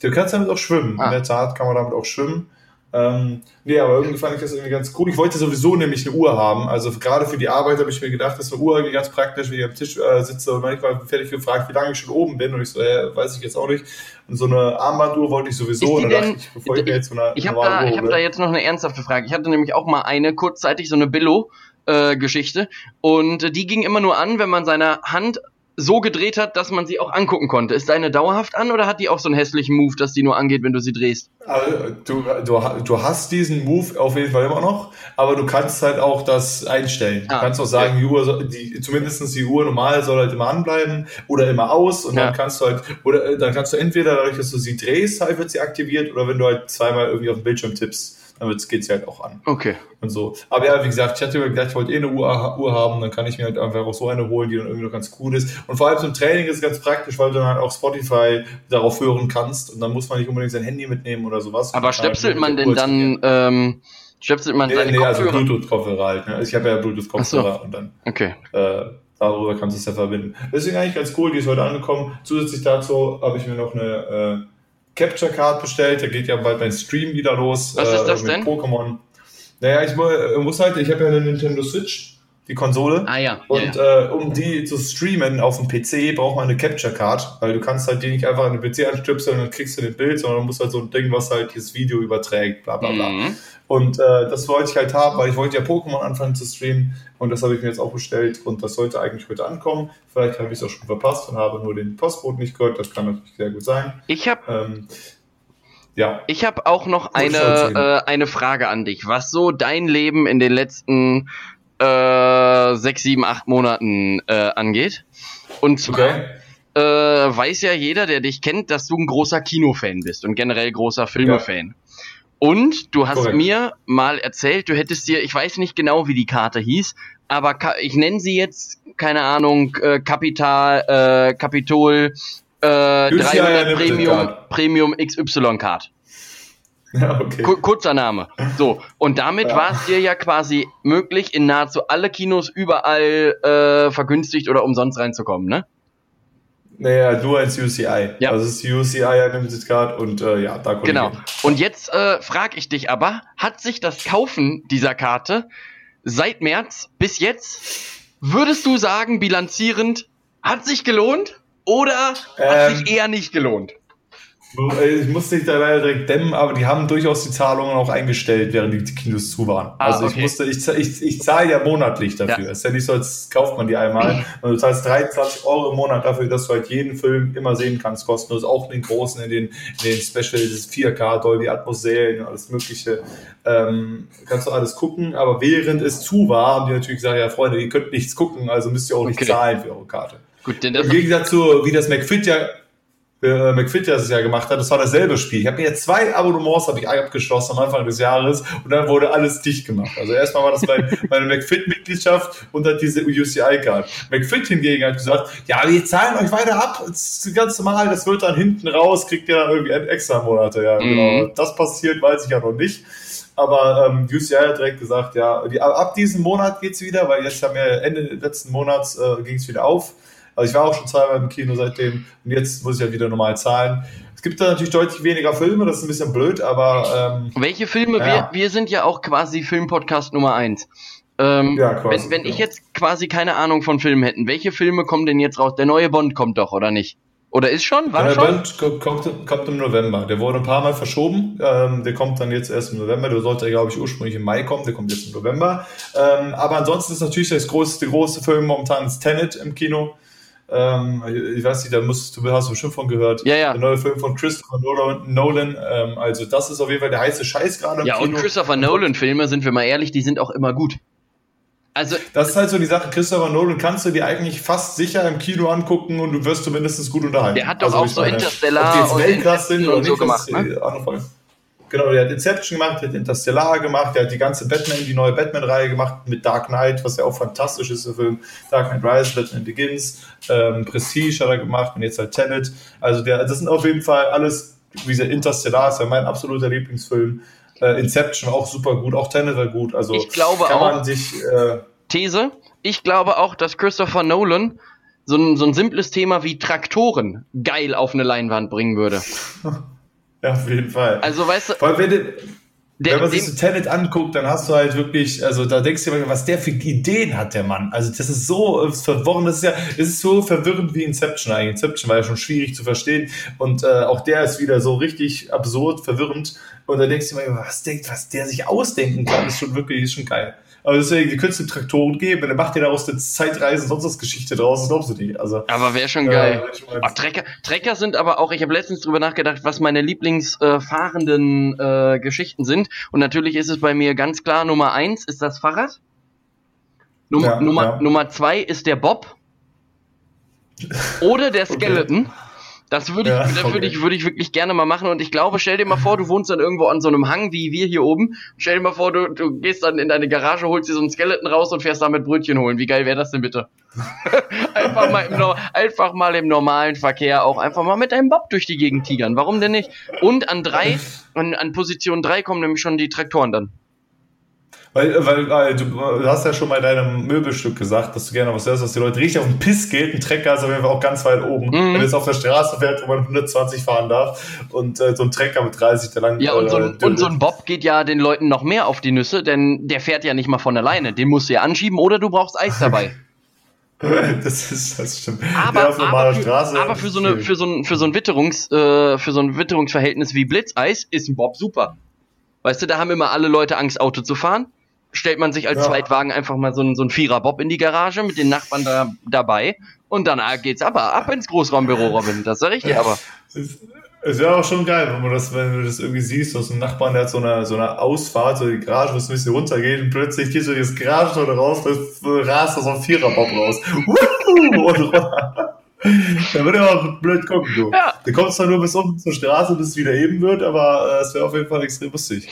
Du kannst damit auch schwimmen. Ah. In der Tat kann man damit auch schwimmen. Ähm, nee, aber irgendwie fand ich das irgendwie ganz cool. Ich wollte sowieso nämlich eine Uhr haben. Also gerade für die Arbeit habe ich mir gedacht, das ist eine Uhr irgendwie ganz praktisch, wenn ich am Tisch äh, sitze und manchmal fertig gefragt, wie lange ich schon oben bin. Und ich so, äh, weiß ich jetzt auch nicht. Und so eine Armbanduhr wollte ich sowieso. Und denn, ich, bevor ich mir jetzt so eine Ich habe da, ich hab da jetzt noch eine ernsthafte Frage. Ich hatte nämlich auch mal eine kurzzeitig so eine Billo. Äh, Geschichte und die ging immer nur an, wenn man seine Hand so gedreht hat, dass man sie auch angucken konnte. Ist deine dauerhaft an oder hat die auch so einen hässlichen Move, dass die nur angeht, wenn du sie drehst? Also, du, du, du hast diesen Move auf jeden Fall immer noch, aber du kannst halt auch das einstellen. Ah, du kannst auch sagen, ja. die Uhr, die, zumindest die Uhr normal soll halt immer anbleiben oder immer aus und ja. dann kannst du halt, oder äh, dann kannst du entweder dadurch, dass du sie drehst, halt wird sie aktiviert oder wenn du halt zweimal irgendwie auf den Bildschirm tippst dann geht sie halt auch an. Okay. Und so. Aber ja, wie gesagt, ich hatte mir gedacht, ich wollte eh eine Uhr, Uhr haben, dann kann ich mir halt einfach auch so eine holen, die dann irgendwie noch ganz cool ist. Und vor allem zum Training ist es ganz praktisch, weil du dann halt auch Spotify darauf hören kannst und dann muss man nicht unbedingt sein Handy mitnehmen oder sowas. Aber stöpselt halt man denn dann, ähm, stöpselt man nee, seine nee, also Kopfhörer? also Bluetooth-Kopfhörer halt. Ne? Ich habe ja Bluetooth-Kopfhörer so. und dann. Okay. Äh, darüber kannst du es ja verbinden. Deswegen eigentlich ganz cool, die ist heute angekommen. Zusätzlich dazu habe ich mir noch eine äh, Capture Card bestellt. Da geht ja bald mein Stream wieder los. Was äh, ist das denn? Pokémon. Naja, ich äh, muss halt, ich habe ja eine Nintendo Switch, die Konsole. Ah ja. Und ja, Äh, um die zu streamen auf dem PC braucht man eine Capture Card, weil du kannst halt die nicht einfach an den PC anstöpseln und dann kriegst du den Bild, sondern du musst halt so ein Ding, was halt das Video überträgt, bla bla bla. Mhm. Und äh, das wollte ich halt haben, weil ich wollte ja Pokémon anfangen zu streamen und das habe ich mir jetzt auch bestellt und das sollte eigentlich heute ankommen. Vielleicht habe ich es auch schon verpasst und habe nur den Postboten nicht gehört. Das kann natürlich sehr gut sein. Ich habe ähm, ja. Ich habe auch noch eine, äh, eine Frage an dich, was so dein Leben in den letzten äh, sechs, sieben, acht Monaten äh, angeht. Und zwar okay. äh, weiß ja jeder, der dich kennt, dass du ein großer Kinofan bist und generell großer Filmefan. Ja. Und du hast Korrekt. mir mal erzählt, du hättest dir, ich weiß nicht genau, wie die Karte hieß, aber ich nenne sie jetzt, keine Ahnung, äh, Kapital, äh, Kapitol äh, 300 Premium, Premium XY Card. Ja, okay. Kurzer Name. So, und damit ja. war es dir ja quasi möglich, in nahezu alle Kinos überall äh, vergünstigt oder umsonst reinzukommen, ne? Naja, nur als UCI. Ja. Also ist UCI Unlimited Card und äh, ja, da kommt Genau. Und jetzt äh, frage ich dich aber, hat sich das Kaufen dieser Karte seit März bis jetzt, würdest du sagen, bilanzierend, hat sich gelohnt oder ähm, hat sich eher nicht gelohnt? Äh, ich musste dich da leider direkt dämmen, aber die haben durchaus die Zahlungen auch eingestellt, während die Kinos zu waren. Ah, also okay. ich musste, ich, ich, ich zahle ja monatlich dafür. Ja. ist ja nicht so, als kauft man die einmal. Und du zahlst 23 Euro im Monat dafür, dass du halt jeden Film immer sehen kannst, kostenlos. Auch den großen, in den, in den Special, das 4K, Dolby Atmos Serien, alles mögliche. Ähm, kannst du alles gucken, aber während es zu war, haben die natürlich gesagt, ja Freunde, ihr könnt nichts gucken, also müsst ihr auch nicht okay. zahlen für eure Karte. Gut, denn Im Gegensatz zu, wie das McFit ja äh, McFit das ja gemacht hat, das war dasselbe Spiel. Ich habe mir jetzt zwei Abonnements habe ich abgeschlossen am Anfang des Jahres und dann wurde alles dicht gemacht. Also erstmal war das mein, meine McFit-Mitgliedschaft und dann diese UCI-Card. McFit hingegen hat gesagt, ja, wir zahlen euch weiter ab, das ist ganz normal, das wird dann hinten raus, kriegt ihr dann irgendwie extra Monate. Ja, mhm. genau. Das passiert, weiß ich ja noch nicht. Aber ähm, UCI hat direkt gesagt, ja, die, ab diesem Monat geht's wieder, weil jetzt haben wir Ende letzten Monats äh, ging es wieder auf. Also ich war auch schon zweimal im Kino seitdem und jetzt muss ich ja wieder normal zahlen. Es gibt da natürlich deutlich weniger Filme, das ist ein bisschen blöd, aber. Ähm, Welche Filme? Ja. Wir, wir sind ja auch quasi Filmpodcast Nummer eins. Ähm, ja, quasi, wenn, wenn ja. ich jetzt quasi keine Ahnung von Filmen hätten, welche Filme kommen denn jetzt raus? Der neue Bond kommt doch, oder nicht? Oder ist schon? War der schon? Bond kommt, kommt, im November. Der wurde ein paar Mal verschoben. Ähm, der kommt dann jetzt erst im November. Der sollte, glaube ich, ursprünglich im Mai kommen. Der kommt jetzt im November. Ähm, aber ansonsten ist natürlich das größte, große Film momentan ist Tenet im Kino. Ähm, ich weiß nicht, da musst du hast du bestimmt von gehört. Ja, ja. Der neue Film von Christopher Nolan. Ähm, also das ist auf jeden Fall der heiße Scheiß gerade. Ja, Kino. und Christopher Nolan Filme, sind wir mal ehrlich, die sind auch immer gut. Also, das ist halt so die Sache, Christopher Nolan kannst du dir eigentlich fast sicher im Kino angucken und du wirst zumindest gut unterhalten. Der hat doch also, auch so meine, Interstellar ob die jetzt Weltklasse sind oder nicht, so gemacht, ne? Genau, der hat Inception gemacht, der hat Interstellar gemacht, der hat die ganze Batman, die neue Batman-Reihe gemacht mit Dark Knight, was ja auch fantastisch ist, der Film. Dark Knight Rise, Batman Begins, ähm, Prestige hat er gemacht und jetzt halt Tenet. Also der, das sind auf jeden Fall alles, wie gesagt, Interstellar ist ja mein absoluter Lieblingsfilm. Äh, Inception auch super gut, auch Tenet war gut. Also ich glaube kann man sich. Äh, These: Ich glaube auch, dass Christopher Nolan so ein, so ein simples Thema wie Traktoren geil auf eine Leinwand bringen würde. Ja, auf jeden Fall. Also, weißt du. Vor allem, wenn, du, der, wenn man sich so Tenet anguckt, dann hast du halt wirklich, also da denkst du dir, was der für Ideen hat, der Mann. Also das ist so verworren, das ist ja, das ist so verwirrend wie Inception eigentlich. Inception war ja schon schwierig zu verstehen und äh, auch der ist wieder so richtig absurd, verwirrend. Und da denkst du dir, was denkt, was der sich ausdenken kann, ist schon wirklich, ist schon geil. Aber deswegen, die könntest du Traktoren geben, dann macht ihr daraus eine Zeitreise, sonst was Geschichte draus, das glaubst du nicht. Also, aber wäre schon geil. Äh, Ach, Trecker, Trecker sind aber auch, ich habe letztens drüber nachgedacht, was meine Lieblingsfahrenden äh, äh, Geschichten sind. Und natürlich ist es bei mir ganz klar, Nummer eins ist das Fahrrad. Num ja, Nummer, ja. Nummer zwei ist der Bob. Oder der Skeleton. Okay. Das würde ich, ja, okay. würde ich, würde ich wirklich gerne mal machen. Und ich glaube, stell dir mal vor, du wohnst dann irgendwo an so einem Hang wie wir hier oben. Stell dir mal vor, du, du gehst dann in deine Garage, holst dir so einen Skeleton raus und fährst damit Brötchen holen. Wie geil wäre das denn bitte? einfach, mal im, einfach mal im normalen Verkehr auch einfach mal mit deinem Bob durch die Gegend tigern. Warum denn nicht? Und an drei, an, an Position drei kommen nämlich schon die Traktoren dann. Weil, weil, weil du, du, hast ja schon mal in deinem Möbelstück gesagt, dass du gerne was hörst, was die Leute richtig auf den Piss geht. Ein Trecker ist auf jeden Fall auch ganz weit oben. Mhm. Wenn es auf der Straße fährt, wo man 120 fahren darf und äh, so ein Trecker mit 30 der lang. Ja, und, so ein, äh, und so ein Bob geht ja den Leuten noch mehr auf die Nüsse, denn der fährt ja nicht mal von alleine. Den musst du ja anschieben oder du brauchst Eis dabei. das ist das stimmt. Aber, aber, für, aber für so eine für so ein für so ein Witterungs äh, für so ein Witterungsverhältnis wie Blitzeis ist ein Bob super. Weißt du, da haben immer alle Leute Angst Auto zu fahren stellt man sich als ja. Zweitwagen einfach mal so einen, so einen Vierer-Bob in die Garage mit den Nachbarn da, dabei und dann geht's aber ab ins Großraumbüro, Robin. Das sag ich dir aber. Es wäre auch schon geil, wenn, man das, wenn du das irgendwie siehst, dass ein Nachbarn, der hat so eine, so eine Ausfahrt, so die Garage, wo es ein bisschen runtergeht und plötzlich geht so dieses Garagentor raus, das rast da so ein Vierer-Bob raus. und da würde er auch blöd gucken, du. Ja. Du kommst zwar nur bis unten zur Straße, bis es wieder eben wird, aber äh, es wäre auf jeden Fall extrem lustig.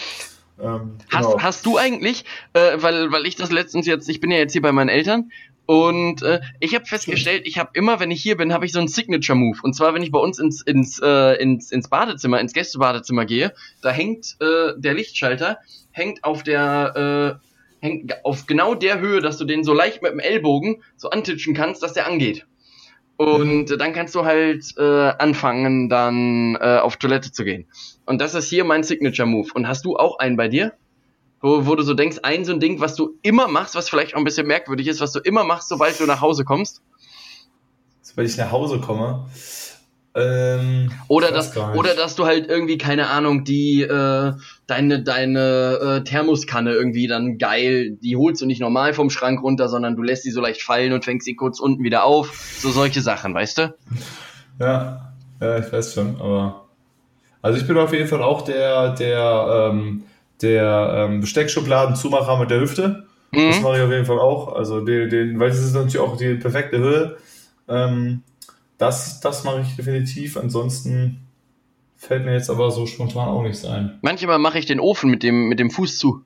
Ähm, genau. hast, hast du eigentlich, äh, weil, weil ich das letztens jetzt, ich bin ja jetzt hier bei meinen Eltern und äh, ich habe festgestellt, ich habe immer, wenn ich hier bin, habe ich so einen Signature-Move. Und zwar, wenn ich bei uns ins, ins, äh, ins, ins Badezimmer, ins Gästebadezimmer gehe, da hängt äh, der Lichtschalter, hängt auf der, äh, hängt auf genau der Höhe, dass du den so leicht mit dem Ellbogen so antitschen kannst, dass der angeht. Und dann kannst du halt äh, anfangen, dann äh, auf Toilette zu gehen. Und das ist hier mein Signature Move. Und hast du auch einen bei dir? Wo, wo du so denkst, ein so ein Ding, was du immer machst, was vielleicht auch ein bisschen merkwürdig ist, was du immer machst, sobald du nach Hause kommst? Sobald ich nach Hause komme. Ähm, oder, dass, oder dass du halt irgendwie, keine Ahnung, die äh, deine, deine äh, Thermoskanne irgendwie dann geil, die holst du nicht normal vom Schrank runter, sondern du lässt sie so leicht fallen und fängst sie kurz unten wieder auf. So solche Sachen, weißt du? Ja, ja, ich weiß schon, aber. Also ich bin auf jeden Fall auch der, der, ähm, der ähm, Besteckschubladen-Zumacher mit der Hüfte. Mhm. Das mache ich auf jeden Fall auch. Also den, den, weil das ist natürlich auch die perfekte Höhe. Ähm, das, das mache ich definitiv. Ansonsten fällt mir jetzt aber so spontan auch nichts ein. Manchmal mache ich den Ofen mit dem, mit dem Fuß zu.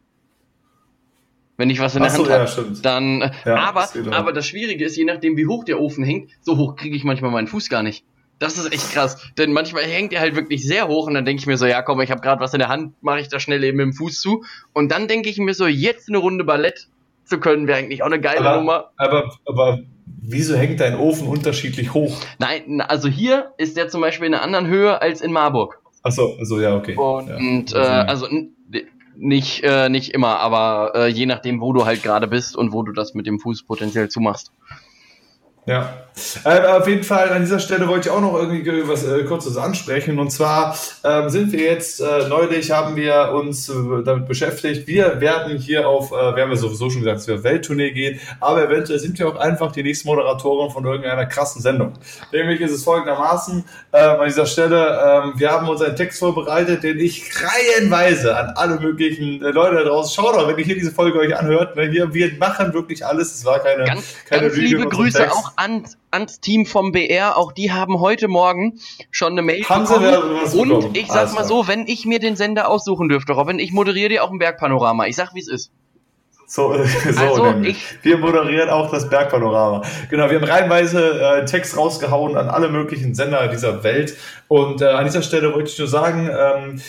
Wenn ich was in der so, Hand ja, habe, dann. Äh, ja, aber, das aber das Schwierige ist, je nachdem wie hoch der Ofen hängt, so hoch kriege ich manchmal meinen Fuß gar nicht. Das ist echt krass, denn manchmal hängt er halt wirklich sehr hoch und dann denke ich mir so, ja komm, ich habe gerade was in der Hand, mache ich da schnell eben mit dem Fuß zu und dann denke ich mir so, jetzt eine Runde Ballett zu können, wäre eigentlich auch eine geile aber, Nummer. Aber, aber wieso hängt dein Ofen unterschiedlich hoch? Nein, also hier ist der zum Beispiel in einer anderen Höhe als in Marburg. Achso, also ja, okay. Und ja. Äh, also nicht, äh, nicht immer, aber äh, je nachdem, wo du halt gerade bist und wo du das mit dem Fuß potenziell zumachst. Ja. Äh, auf jeden Fall an dieser Stelle wollte ich auch noch irgendwie was äh, kurzes ansprechen. Und zwar ähm, sind wir jetzt äh, neulich haben wir uns äh, damit beschäftigt. Wir werden hier auf, äh, wir haben ja sowieso schon gesagt, dass wir Welttournee gehen, aber eventuell sind wir auch einfach die nächsten Moderatoren von irgendeiner krassen Sendung. Nämlich ist es folgendermaßen äh, an dieser Stelle: ähm, Wir haben uns einen Text vorbereitet, den ich reihenweise an alle möglichen äh, Leute da draußen. Schaut doch, wenn ihr hier diese Folge euch anhört, ne, wir, wir machen wirklich alles. Es war keine, ganz, keine ganz liebe Grüße auch ans, ans Team vom BR. Auch die haben heute Morgen schon eine Mail haben bekommen. Sie und bekommen? ich sag Alles mal so, wenn ich mir den Sender aussuchen dürfte, Robin, ich moderiere dir auch ein Bergpanorama. Ich sag, wie es ist. So, so also wir moderieren auch das Bergpanorama. Genau, wir haben reihenweise äh, Text rausgehauen an alle möglichen Sender dieser Welt. Und äh, an dieser Stelle wollte ich nur sagen, ähm,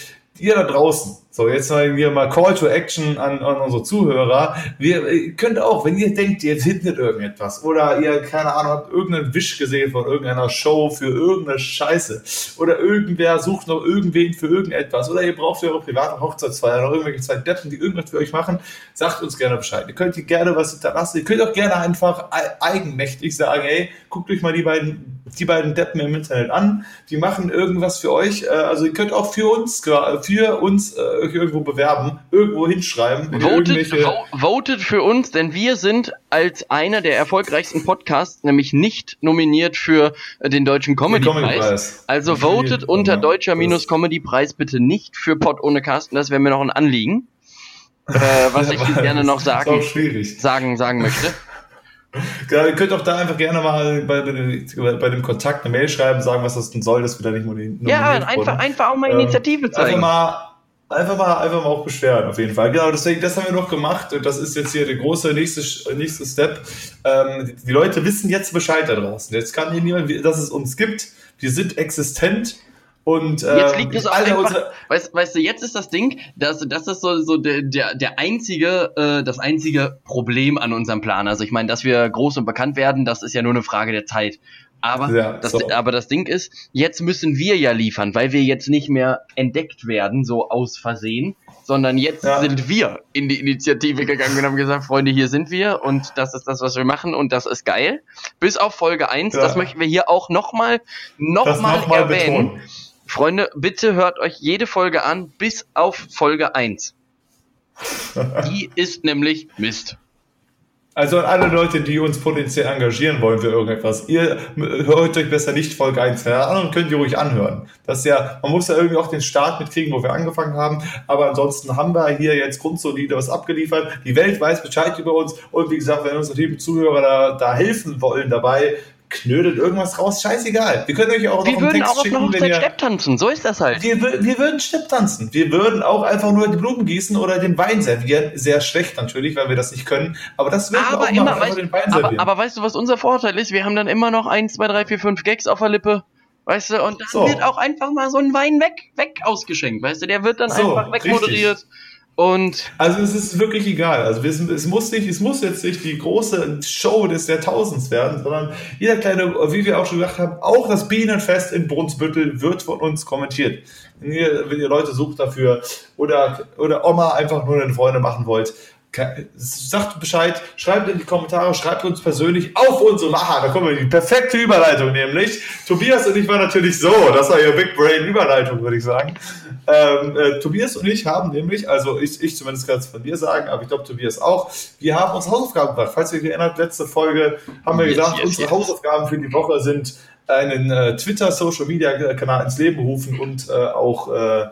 ihr da draußen, so, jetzt mal wir mal Call to Action an, an unsere Zuhörer. Wir ihr könnt auch, wenn ihr denkt, ihr findet irgendetwas oder ihr, keine Ahnung, habt irgendeinen Wisch gesehen von irgendeiner Show für irgendeine Scheiße oder irgendwer sucht noch irgendwen für irgendetwas oder ihr braucht für eure private Hochzeitsfeier noch irgendwelche zwei Deppen, die irgendwas für euch machen, sagt uns gerne Bescheid. Ihr könnt hier gerne was hinterlassen. Ihr könnt auch gerne einfach eigenmächtig sagen, hey, guckt euch mal die beiden, die beiden Deppen im Internet an. Die machen irgendwas für euch. Äh, also ihr könnt auch für uns, für uns äh, euch irgendwo bewerben, irgendwo hinschreiben. Votet, vo votet für uns, denn wir sind als einer der erfolgreichsten Podcasts nämlich nicht nominiert für äh, den Deutschen Comedy-Preis. also votet unter Deutscher-Comedy-Preis bitte nicht für Pod ohne Carsten, das wäre mir noch ein Anliegen. Äh, was ich gerne noch sagen, sagen, sagen möchte. Genau, ihr könnt auch da einfach gerne mal bei, bei, bei, dem Kontakt eine Mail schreiben, sagen, was das denn soll, dass wir da nicht nominiert Ja, einfach, einfach auch mal Initiative ähm, zeigen. Einfach mal Einfach mal, einfach mal auch beschweren, auf jeden Fall. Genau, deswegen, das haben wir noch gemacht und das ist jetzt hier der große nächste, nächste Step. Ähm, die Leute wissen jetzt Bescheid da draußen. Jetzt kann hier niemand, dass es uns gibt. Wir sind existent und ähm, jetzt liegt es auch einfach, weißt, weißt du, jetzt ist das Ding, dass das ist so, so der, der, der einzige, äh, das einzige Problem an unserem Plan. Also ich meine, dass wir groß und bekannt werden, das ist ja nur eine Frage der Zeit. Aber, ja, das, so. aber das Ding ist, jetzt müssen wir ja liefern, weil wir jetzt nicht mehr entdeckt werden, so aus Versehen, sondern jetzt ja. sind wir in die Initiative gegangen und haben gesagt, Freunde, hier sind wir und das ist das, was wir machen und das ist geil. Bis auf Folge 1, ja. das möchten wir hier auch nochmal noch mal, noch mal erwähnen. Betonen. Freunde, bitte hört euch jede Folge an, bis auf Folge 1. Die ist nämlich Mist. Also an alle Leute, die uns potenziell engagieren wollen für irgendetwas, ihr hört euch besser nicht Folge 1 an und könnt ihr ruhig anhören. Das ist ja, man muss ja irgendwie auch den Start mitkriegen, wo wir angefangen haben. Aber ansonsten haben wir hier jetzt grundsolide was abgeliefert. Die Welt weiß Bescheid über uns. Und wie gesagt, wenn unsere lieben Zuhörer da, da helfen wollen dabei, knödelt irgendwas raus, scheißegal. Wir können euch auch wir noch einen Text auch schicken, auf wenn ihr... Stepp tanzen, so ist das halt. Wir, wir würden Stepp tanzen. Wir würden auch einfach nur die Blumen gießen oder den Wein servieren. Sehr schlecht natürlich, weil wir das nicht können. Aber das würden aber wir auch immer, machen, weißt, den Wein aber, aber weißt du, was unser Vorteil ist? Wir haben dann immer noch 1, 2, 3, 4, 5 Gags auf der Lippe. Weißt du, und dann so. wird auch einfach mal so ein Wein weg, weg ausgeschenkt, weißt du, der wird dann so, einfach wegmoderiert. Richtig. Und also es ist wirklich egal. Also es, es, muss nicht, es muss jetzt nicht die große Show des Jahrtausends werden, sondern jeder kleine, wie wir auch schon gesagt haben, auch das Bienenfest in Brunsbüttel wird von uns kommentiert. Wenn ihr, wenn ihr Leute sucht dafür oder, oder Oma einfach nur eine Freunde machen wollt, sagt Bescheid, schreibt in die Kommentare, schreibt uns persönlich auf unsere, aha, da kommen wir in die perfekte Überleitung nämlich. Tobias und ich waren natürlich so, das war ja Big Brain Überleitung, würde ich sagen. Ähm, äh, Tobias und ich haben nämlich, also ich, ich zumindest kann es von dir sagen, aber ich glaube Tobias auch, wir haben uns Hausaufgaben gemacht. Falls ihr euch erinnert, letzte Folge haben wir yes, gesagt, yes, unsere yes. Hausaufgaben für die Woche sind einen äh, Twitter Social Media Kanal ins Leben rufen und äh, auch äh,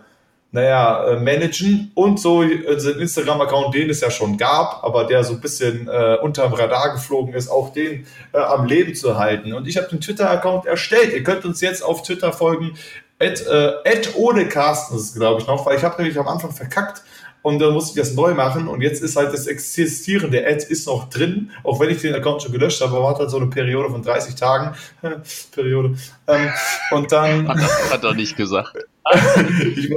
naja, äh, managen und so also Instagram-Account, den es ja schon gab, aber der so ein bisschen äh, unterm Radar geflogen ist, auch den äh, am Leben zu halten. Und ich habe den Twitter-Account erstellt. Ihr könnt uns jetzt auf Twitter folgen. Ad, äh, Ad ohne Carsten ist glaube ich noch, weil ich habe nämlich am Anfang verkackt und dann musste ich das neu machen und jetzt ist halt das existierende Ad ist noch drin, auch wenn ich den Account schon gelöscht habe, aber hat halt so eine Periode von 30 Tagen. Periode. Ähm, und dann. Hat er, hat er nicht gesagt. ich,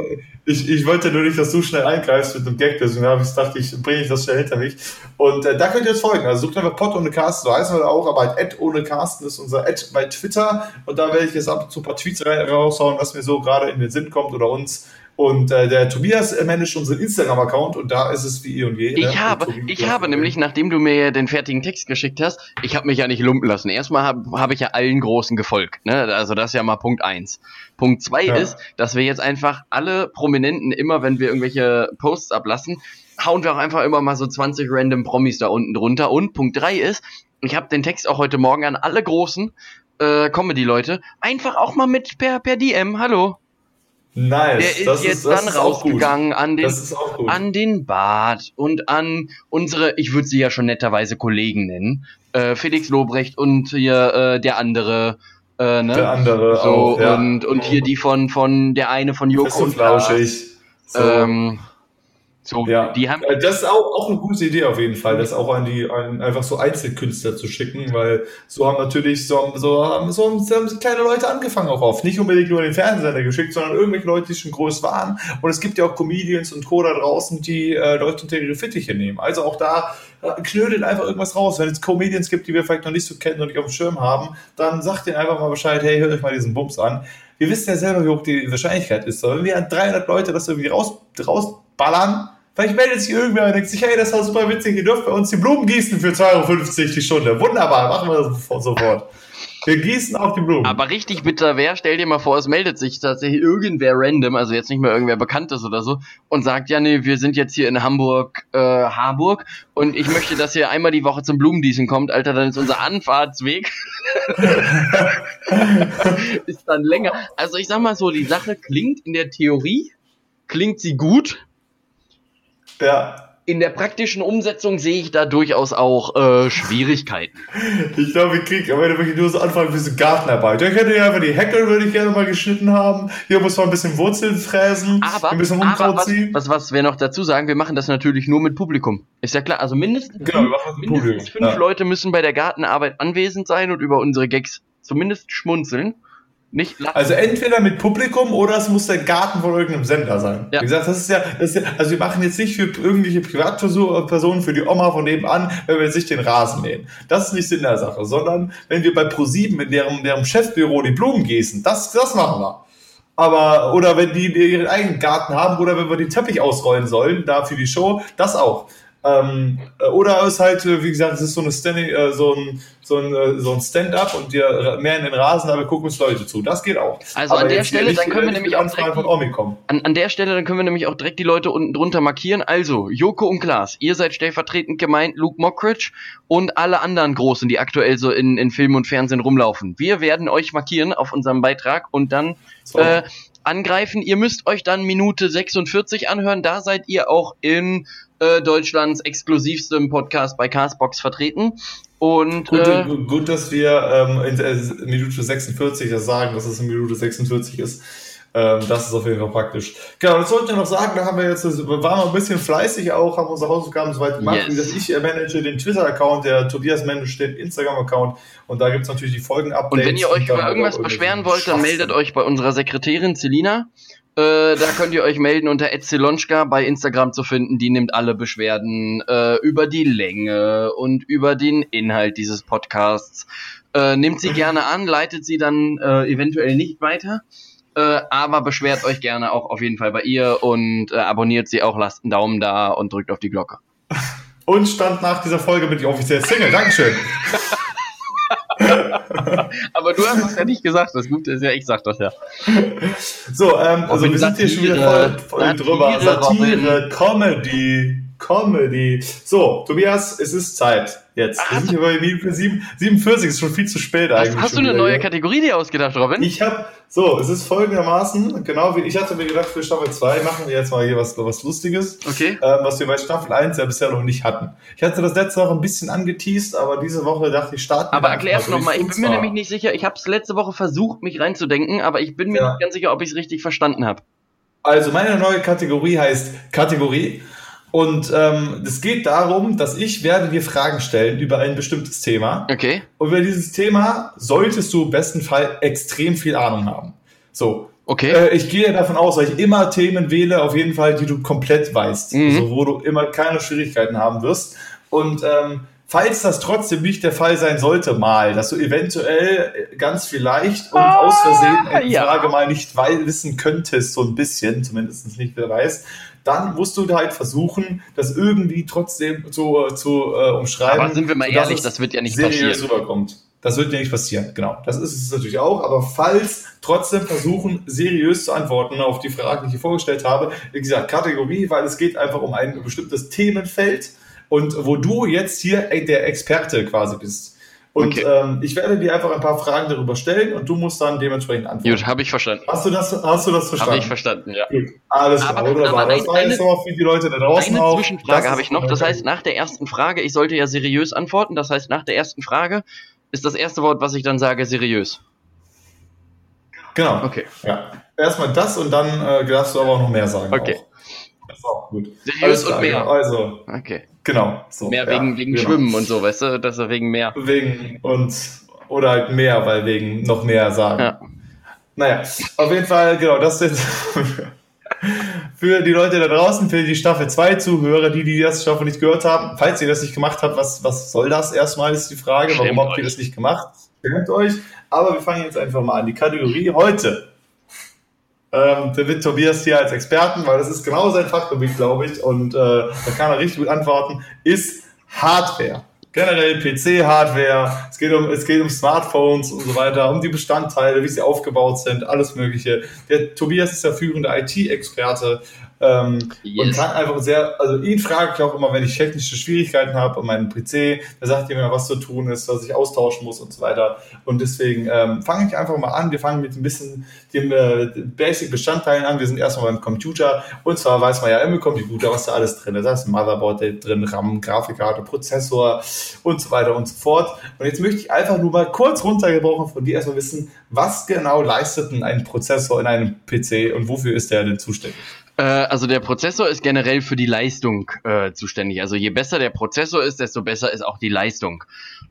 ich, ich, wollte nur nicht, dass du schnell eingreifst mit einem Gag, deswegen habe ich gedacht, ich bringe ich das schnell hinter mich. Und äh, da könnt ihr jetzt folgen. Also sucht einfach Pod ohne Carsten, so heißen wir auch, aber halt Ad ohne Carsten ist unser Ad bei Twitter. Und da werde ich jetzt ab und zu ein paar Tweets raushauen, was mir so gerade in den Sinn kommt oder uns. Und äh, der Tobias managt unseren Instagram-Account und da ist es wie eh und je. Ich ne? habe, ich habe nämlich, nachdem du mir den fertigen Text geschickt hast, ich habe mich ja nicht lumpen lassen. Erstmal habe hab ich ja allen Großen gefolgt. Ne? Also das ist ja mal Punkt eins. Punkt zwei ja. ist, dass wir jetzt einfach alle Prominenten immer, wenn wir irgendwelche Posts ablassen, hauen wir auch einfach immer mal so 20 random Promis da unten drunter. Und Punkt drei ist, ich habe den Text auch heute Morgen an alle großen äh, Comedy-Leute einfach auch mal mit per, per DM. Hallo. Nice. Der ist das jetzt ist, dann rausgegangen an den, an den Bart und an unsere, ich würde sie ja schon netterweise Kollegen nennen, äh, Felix Lobrecht und hier äh, der andere. Äh, ne? Der andere so, auch, ja. und, und hier die von, von der eine von Joko und Flauschig. So. Ähm, so, ja. die haben äh, das ist auch, auch eine gute Idee auf jeden Fall, das auch an die an einfach so Einzelkünstler zu schicken, weil so haben natürlich so, so, haben, so haben kleine Leute angefangen auch oft. Nicht unbedingt nur den Fernsehsender geschickt, sondern irgendwelche Leute, die schon groß waren. Und es gibt ja auch Comedians und Co. da draußen, die äh, Leute unter ihre Fittiche nehmen. Also auch da äh, knödelt einfach irgendwas raus. Wenn es Comedians gibt, die wir vielleicht noch nicht so kennen und nicht auf dem Schirm haben, dann sagt denen einfach mal Bescheid, hey, hört euch mal diesen Bums an. Wir wissen ja selber, wie hoch die Wahrscheinlichkeit ist. So, wenn wir an 300 Leute das irgendwie raus, rausballern, Vielleicht meldet sich irgendwer und denkt sich, hey, das war super witzig, ihr dürft bei uns die Blumen gießen für 2,50 Euro die Stunde. Wunderbar, machen wir das sofort. Wir gießen auch die Blumen. Aber richtig bitter wäre, stell dir mal vor, es meldet sich tatsächlich irgendwer random, also jetzt nicht mehr irgendwer Bekanntes oder so, und sagt, ja, nee, wir sind jetzt hier in Hamburg, äh, Harburg, und ich möchte, dass ihr einmal die Woche zum Blumengießen kommt, Alter, dann ist unser Anfahrtsweg ist dann länger. Also ich sag mal so, die Sache klingt in der Theorie, klingt sie gut, ja. In der praktischen Umsetzung sehe ich da durchaus auch äh, Schwierigkeiten. Ich glaube, wir kriegen aber wirklich nur so anfangen wie so Gartenarbeit. Ich hätte ja einfach die Hecke, würde ich gerne mal geschnitten haben. Hier muss man ein bisschen Wurzeln fräsen, aber, ein bisschen Unkraut aber ziehen. Was, was, was wir noch dazu sagen, wir machen das natürlich nur mit Publikum. Ist ja klar, also mindestens, genau, mindestens fünf ja. Leute müssen bei der Gartenarbeit anwesend sein und über unsere Gags zumindest schmunzeln. Nicht also entweder mit Publikum oder es muss der Garten von irgendeinem Sender sein. Ja. Wie gesagt, das ist, ja, das ist ja, also wir machen jetzt nicht für irgendwelche Privatpersonen, für die Oma von nebenan, wenn wir sich den Rasen mähen. Das ist nicht Sinn der Sache, sondern wenn wir bei ProSieben in deren, deren Chefbüro die Blumen gießen, das, das machen wir. Aber, oder wenn die ihren eigenen Garten haben oder wenn wir den Teppich ausrollen sollen, da für die Show, das auch. Ähm, äh, oder es ist halt, äh, wie gesagt, es ist so, eine Standing, äh, so ein, so ein, äh, so ein Stand-up und wir mehr in den Rasen, aber wir gucken uns Leute zu. Das geht auch. Also aber an der Stelle, dann können wir nämlich auch direkt von Omi kommen. An, an der Stelle, dann können wir nämlich auch direkt die Leute unten drunter markieren. Also, Joko und Klaas, ihr seid stellvertretend gemeint, Luke Mockridge und alle anderen Großen, die aktuell so in, in Film und Fernsehen rumlaufen. Wir werden euch markieren auf unserem Beitrag und dann so. äh, angreifen. Ihr müsst euch dann Minute 46 anhören. Da seid ihr auch in äh, Deutschlands exklusivstem Podcast bei Castbox vertreten. Und, gut, äh, gut, dass wir ähm, in äh, Minute 46 das sagen, dass es in Minute 46 ist. Ähm, das ist auf jeden Fall praktisch. Genau, das wollte ich noch sagen, da haben wir jetzt, waren wir ein bisschen fleißig auch, haben unsere Hausaufgaben soweit gemacht. Yes. Dass ich manage den Twitter-Account, der Tobias managt den Instagram-Account und da gibt's natürlich die Folgen-Updates. Und wenn ihr euch über irgendwas beschweren wollt, dann meldet euch bei unserer Sekretärin Celina. Äh, da könnt ihr euch melden unter Etzilonschka bei Instagram zu finden. Die nimmt alle Beschwerden äh, über die Länge und über den Inhalt dieses Podcasts. Äh, nimmt sie gerne an, leitet sie dann äh, eventuell nicht weiter. Äh, aber beschwert euch gerne auch auf jeden Fall bei ihr und abonniert sie auch, lasst einen Daumen da und drückt auf die Glocke. Und stand nach dieser Folge mit die offizielle Single. Dankeschön. Aber du hast es ja nicht gesagt. Das Gute ist ja, ich sag das ja. So, ähm, also wir sind hier schon wieder voll, voll Satire, drüber. Satire, Comedy, Comedy. So, Tobias, es ist Zeit jetzt. Ach, wir sind bei Minute 47, ist schon viel zu spät eigentlich. Hast, hast du eine neue hier. Kategorie dir ausgedacht, Robin? Ich habe, so, es ist folgendermaßen, genau wie ich hatte mir gedacht, für Staffel 2 machen wir jetzt mal hier was, was Lustiges. Okay. Ähm, was wir bei Staffel 1 ja bisher noch nicht hatten. Ich hatte das letzte Woche ein bisschen angeteased, aber diese Woche dachte ich, starten Aber erklär's nochmal, ich bin mir nämlich nicht sicher, ich habe es letzte Woche versucht, mich reinzudenken, aber ich bin mir ja. nicht ganz sicher, ob ich es richtig verstanden habe. Also meine neue Kategorie heißt Kategorie. Und ähm, es geht darum, dass ich werde dir Fragen stellen über ein bestimmtes Thema. Okay. Und über dieses Thema solltest du im besten Fall extrem viel Ahnung haben. So. Okay. Äh, ich gehe davon aus, dass ich immer Themen wähle, auf jeden Fall, die du komplett weißt. Mhm. Also, wo du immer keine Schwierigkeiten haben wirst. Und ähm, falls das trotzdem nicht der Fall sein sollte, mal, dass du eventuell ganz vielleicht und ah, aus Versehen eine ja. Frage mal nicht wissen könntest, so ein bisschen, zumindest nicht, wer weiß, dann musst du halt versuchen, das irgendwie trotzdem zu, zu äh, umschreiben. Aber sind wir mal ehrlich, das wird ja nicht passieren. Rüberkommt. Das wird ja nicht passieren, genau. Das ist es natürlich auch. Aber falls trotzdem versuchen, seriös zu antworten auf die Fragen, die ich hier vorgestellt habe, wie gesagt, Kategorie, weil es geht einfach um ein bestimmtes Themenfeld und wo du jetzt hier der Experte quasi bist. Und okay. ähm, ich werde dir einfach ein paar Fragen darüber stellen und du musst dann dementsprechend antworten. Gut, habe ich verstanden. Hast du das, hast du das verstanden? Habe ich verstanden, ja. Gut. Alles klar, wunderbar. Das war jetzt noch für die Leute da draußen eine auch. Eine Zwischenfrage habe ich noch. Das heißt, nach der ersten Frage, ich sollte ja seriös antworten. Das heißt, nach der ersten Frage ist das erste Wort, was ich dann sage, seriös. Genau. Okay. Ja. Erstmal das und dann äh, darfst du aber auch noch mehr sagen. Okay. Auch. Das ist auch gut. Seriös und mehr. Also. Okay. Genau. So, mehr ja, wegen, wegen genau. Schwimmen und so, weißt du? Das ist wegen mehr. Wegen und oder halt mehr, weil wegen noch mehr sagen. Ja. Naja, auf jeden Fall, genau, das jetzt für die Leute da draußen, für die Staffel 2 Zuhörer, die, die das Staffel nicht gehört haben, falls ihr das nicht gemacht habt, was, was soll das erstmal, ist die Frage. Warum habt ihr das nicht gemacht? Schämt euch. Aber wir fangen jetzt einfach mal an. Die Kategorie heute. Ähm, da wird Tobias hier als Experten, weil das ist genau sein Fachgebiet, glaube ich, und äh, da kann er richtig gut antworten, ist Hardware. Generell PC-Hardware, es geht um, es geht um Smartphones und so weiter, um die Bestandteile, wie sie aufgebaut sind, alles Mögliche. Der Tobias ist der führende IT-Experte ähm, yes. Und kann einfach sehr, also ihn frage ich auch immer, wenn ich technische Schwierigkeiten habe an meinem PC, da sagt er mir, was zu tun ist, was ich austauschen muss und so weiter. Und deswegen ähm, fange ich einfach mal an. Wir fangen mit ein bisschen den äh, Basic-Bestandteilen an. Wir sind erstmal beim Computer. Und zwar weiß man ja im Computer, was da alles drin ist. Da ist ein Motherboard drin, RAM, Grafikkarte, Prozessor und so weiter und so fort. Und jetzt möchte ich einfach nur mal kurz runtergebrochen von dir erstmal wissen, was genau leistet denn ein Prozessor in einem PC und wofür ist der denn zuständig? Äh, also der Prozessor ist generell für die Leistung äh, zuständig. Also je besser der Prozessor ist, desto besser ist auch die Leistung.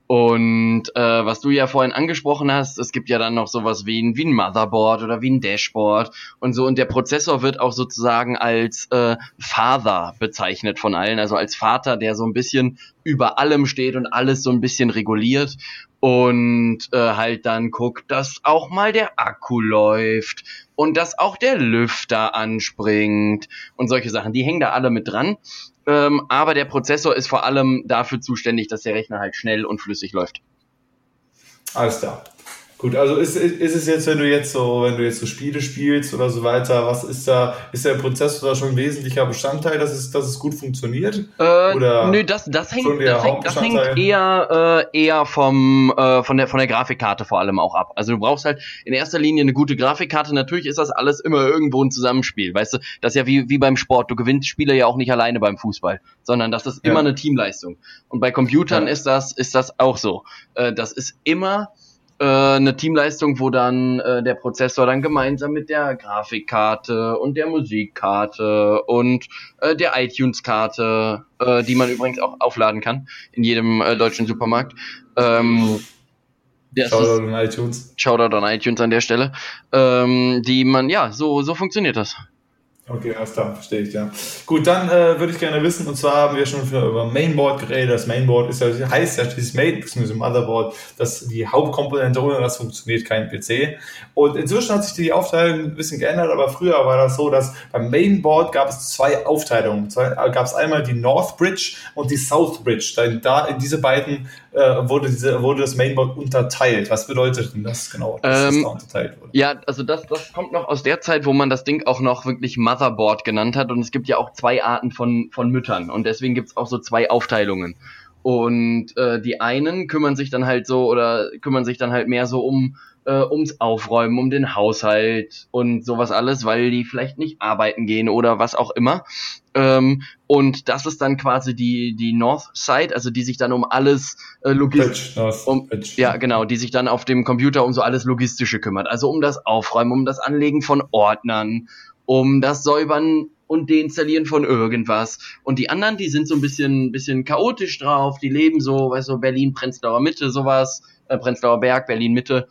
Und äh, was du ja vorhin angesprochen hast, es gibt ja dann noch sowas wie ein, wie ein Motherboard oder wie ein Dashboard und so. Und der Prozessor wird auch sozusagen als äh, Father bezeichnet von allen, also als Vater, der so ein bisschen über allem steht und alles so ein bisschen reguliert und äh, halt dann guckt, dass auch mal der Akku läuft und dass auch der Lüfter anspringt und solche Sachen. Die hängen da alle mit dran. Ähm, aber der Prozessor ist vor allem dafür zuständig, dass der Rechner halt schnell und flüssig läuft. Alles klar. Gut, also ist, ist es jetzt, wenn du jetzt so, wenn du jetzt so Spiele spielst oder so weiter, was ist da, ist der Prozessor da schon ein wesentlicher Bestandteil, dass es, dass es gut funktioniert? Äh, oder nö, das, das hängt, das hängt, das hängt eher, äh, eher vom, äh, von der, von der Grafikkarte vor allem auch ab. Also du brauchst halt in erster Linie eine gute Grafikkarte. Natürlich ist das alles immer irgendwo ein Zusammenspiel. Weißt du, das ist ja wie, wie beim Sport. Du gewinnst Spiele ja auch nicht alleine beim Fußball, sondern das ist immer ja. eine Teamleistung. Und bei Computern ja. ist das, ist das auch so. Äh, das ist immer, äh, eine Teamleistung, wo dann äh, der Prozessor dann gemeinsam mit der Grafikkarte und der Musikkarte und äh, der iTunes-Karte, äh, die man übrigens auch aufladen kann in jedem äh, deutschen Supermarkt. Ähm, Shoutout an iTunes. Shoutout an iTunes an der Stelle. Ähm, die man, ja, so, so funktioniert das. Okay, alles klar, verstehe ich, ja. Gut, dann äh, würde ich gerne wissen, und zwar haben wir schon über Mainboard geredet. Das Mainboard ist ja, heißt ja schließlich Main, bzw. Motherboard, dass die Hauptkomponente, ohne das funktioniert kein PC. Und inzwischen hat sich die Aufteilung ein bisschen geändert, aber früher war das so, dass beim Mainboard gab es zwei Aufteilungen. Zwei, äh, gab es einmal die North Bridge und die South Bridge. Da, da in diese beiden äh, wurde, diese, wurde das Mainboard unterteilt. Was bedeutet denn das genau, dass ähm, das da unterteilt wurde? Ja, also das, das kommt noch aus der Zeit, wo man das Ding auch noch wirklich Motherboard genannt hat. Und es gibt ja auch zwei Arten von, von Müttern. Und deswegen gibt es auch so zwei Aufteilungen. Und äh, die einen kümmern sich dann halt so oder kümmern sich dann halt mehr so um äh, ums Aufräumen, um den Haushalt und sowas alles, weil die vielleicht nicht arbeiten gehen oder was auch immer. Ähm, und das ist dann quasi die die North Side, also die sich dann um alles äh, logistisch, um, ja genau, die sich dann auf dem Computer um so alles logistische kümmert, also um das Aufräumen, um das Anlegen von Ordnern, um das Säubern und Deinstallieren von irgendwas. Und die anderen, die sind so ein bisschen, bisschen chaotisch drauf, die leben so, weißt du, Berlin, Prenzlauer Mitte, sowas, äh, Prenzlauer Berg, Berlin Mitte.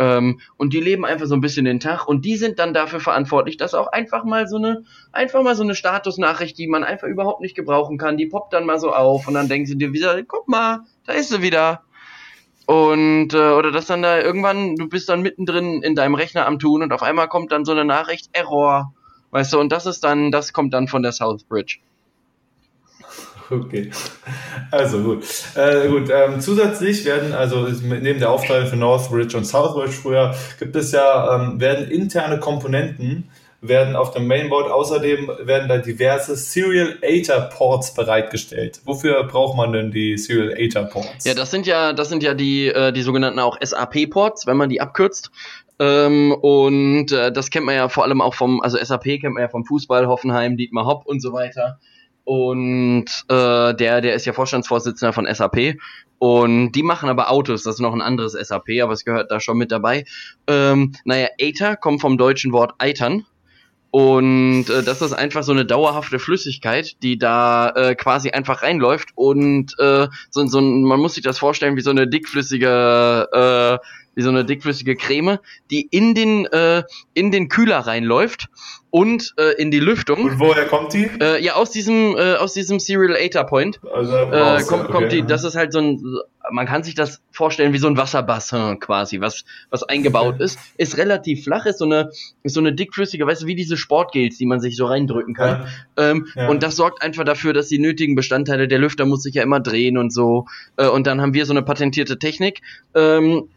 Ähm, und die leben einfach so ein bisschen den Tag und die sind dann dafür verantwortlich, dass auch einfach mal so eine, einfach mal so eine Statusnachricht, die man einfach überhaupt nicht gebrauchen kann, die poppt dann mal so auf und dann denken sie dir wieder, guck mal, da ist sie wieder. Und, äh, oder dass dann da irgendwann, du bist dann mittendrin in deinem Rechner am Tun und auf einmal kommt dann so eine Nachricht, Error. Weißt du, und das ist dann, das kommt dann von der Southbridge. Okay. Also gut. Äh, gut. Ähm, zusätzlich werden, also neben der Aufteilung für Northbridge und Southbridge früher, gibt es ja, ähm, werden interne Komponenten werden auf dem Mainboard außerdem werden da diverse Serial Ater Ports bereitgestellt. Wofür braucht man denn die Serial Ater Ports? Ja, das sind ja, das sind ja die, äh, die sogenannten auch SAP Ports, wenn man die abkürzt. Ähm, und äh, das kennt man ja vor allem auch vom, also SAP kennt man ja vom Fußball, Hoffenheim, Dietmar Hopp und so weiter. Und äh, der, der ist ja Vorstandsvorsitzender von SAP. Und die machen aber Autos, das ist noch ein anderes SAP, aber es gehört da schon mit dabei. Ähm, naja, Aether kommt vom deutschen Wort eitern. Und äh, das ist einfach so eine dauerhafte Flüssigkeit, die da äh, quasi einfach reinläuft und äh, so, so ein, man muss sich das vorstellen wie so eine dickflüssige äh, wie so eine dickflüssige Creme, die in den äh, in den Kühler reinläuft und äh, in die Lüftung. Und woher kommt die? Äh, ja, aus diesem äh, aus diesem Serial Ater Point. Also äh, kommt, okay. kommt die. Das ist halt so ein man kann sich das vorstellen wie so ein Wasserbassin quasi, was was eingebaut okay. ist. Ist relativ flach, ist so eine ist so eine dickflüssige, weißt du, wie diese Sportgels, die man sich so reindrücken kann. Ja. Ähm, ja. Und das sorgt einfach dafür, dass die nötigen Bestandteile der Lüfter muss sich ja immer drehen und so. Äh, und dann haben wir so eine patentierte Technik. Ähm,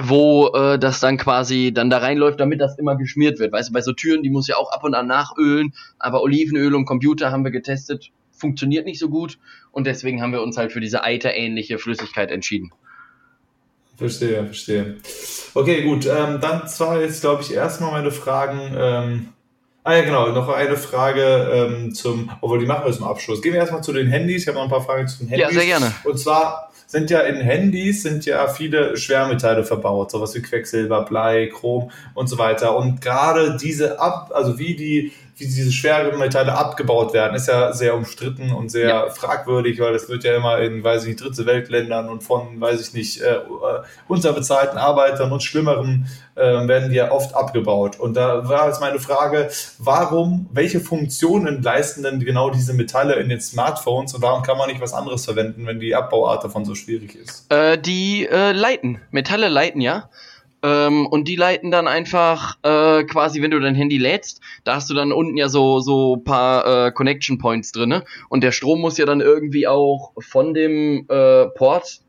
wo äh, das dann quasi dann da reinläuft, damit das immer geschmiert wird. Weißt du, bei so Türen, die muss ja auch ab und an nachölen, aber Olivenöl und Computer haben wir getestet, funktioniert nicht so gut und deswegen haben wir uns halt für diese Eiter-ähnliche Flüssigkeit entschieden. Verstehe, verstehe. Okay, gut. Ähm, dann zwar jetzt, glaube ich, erstmal meine Fragen. Ähm, ah ja, genau, noch eine Frage ähm, zum, obwohl die machen wir zum Abschluss. Gehen wir erstmal zu den Handys. Ich habe noch ein paar Fragen zu den Handys. Ja, sehr gerne. Und zwar, sind ja in Handys sind ja viele Schwermetalle verbaut, sowas wie Quecksilber, Blei, Chrom und so weiter. Und gerade diese ab, also wie die wie diese Schwermetalle abgebaut werden, ist ja sehr umstritten und sehr ja. fragwürdig, weil das wird ja immer in, weiß ich nicht, dritte Weltländern und von, weiß ich nicht, äh, unterbezahlten Arbeitern und Schlimmeren äh, werden die ja oft abgebaut. Und da war jetzt meine Frage, warum, welche Funktionen leisten denn genau diese Metalle in den Smartphones und warum kann man nicht was anderes verwenden, wenn die Abbauart davon so schwierig ist? Äh, die äh, leiten. Metalle leiten ja. Ähm, und die leiten dann einfach äh, quasi, wenn du dein Handy lädst, da hast du dann unten ja so so paar äh, Connection Points drinne und der Strom muss ja dann irgendwie auch von dem äh, Port,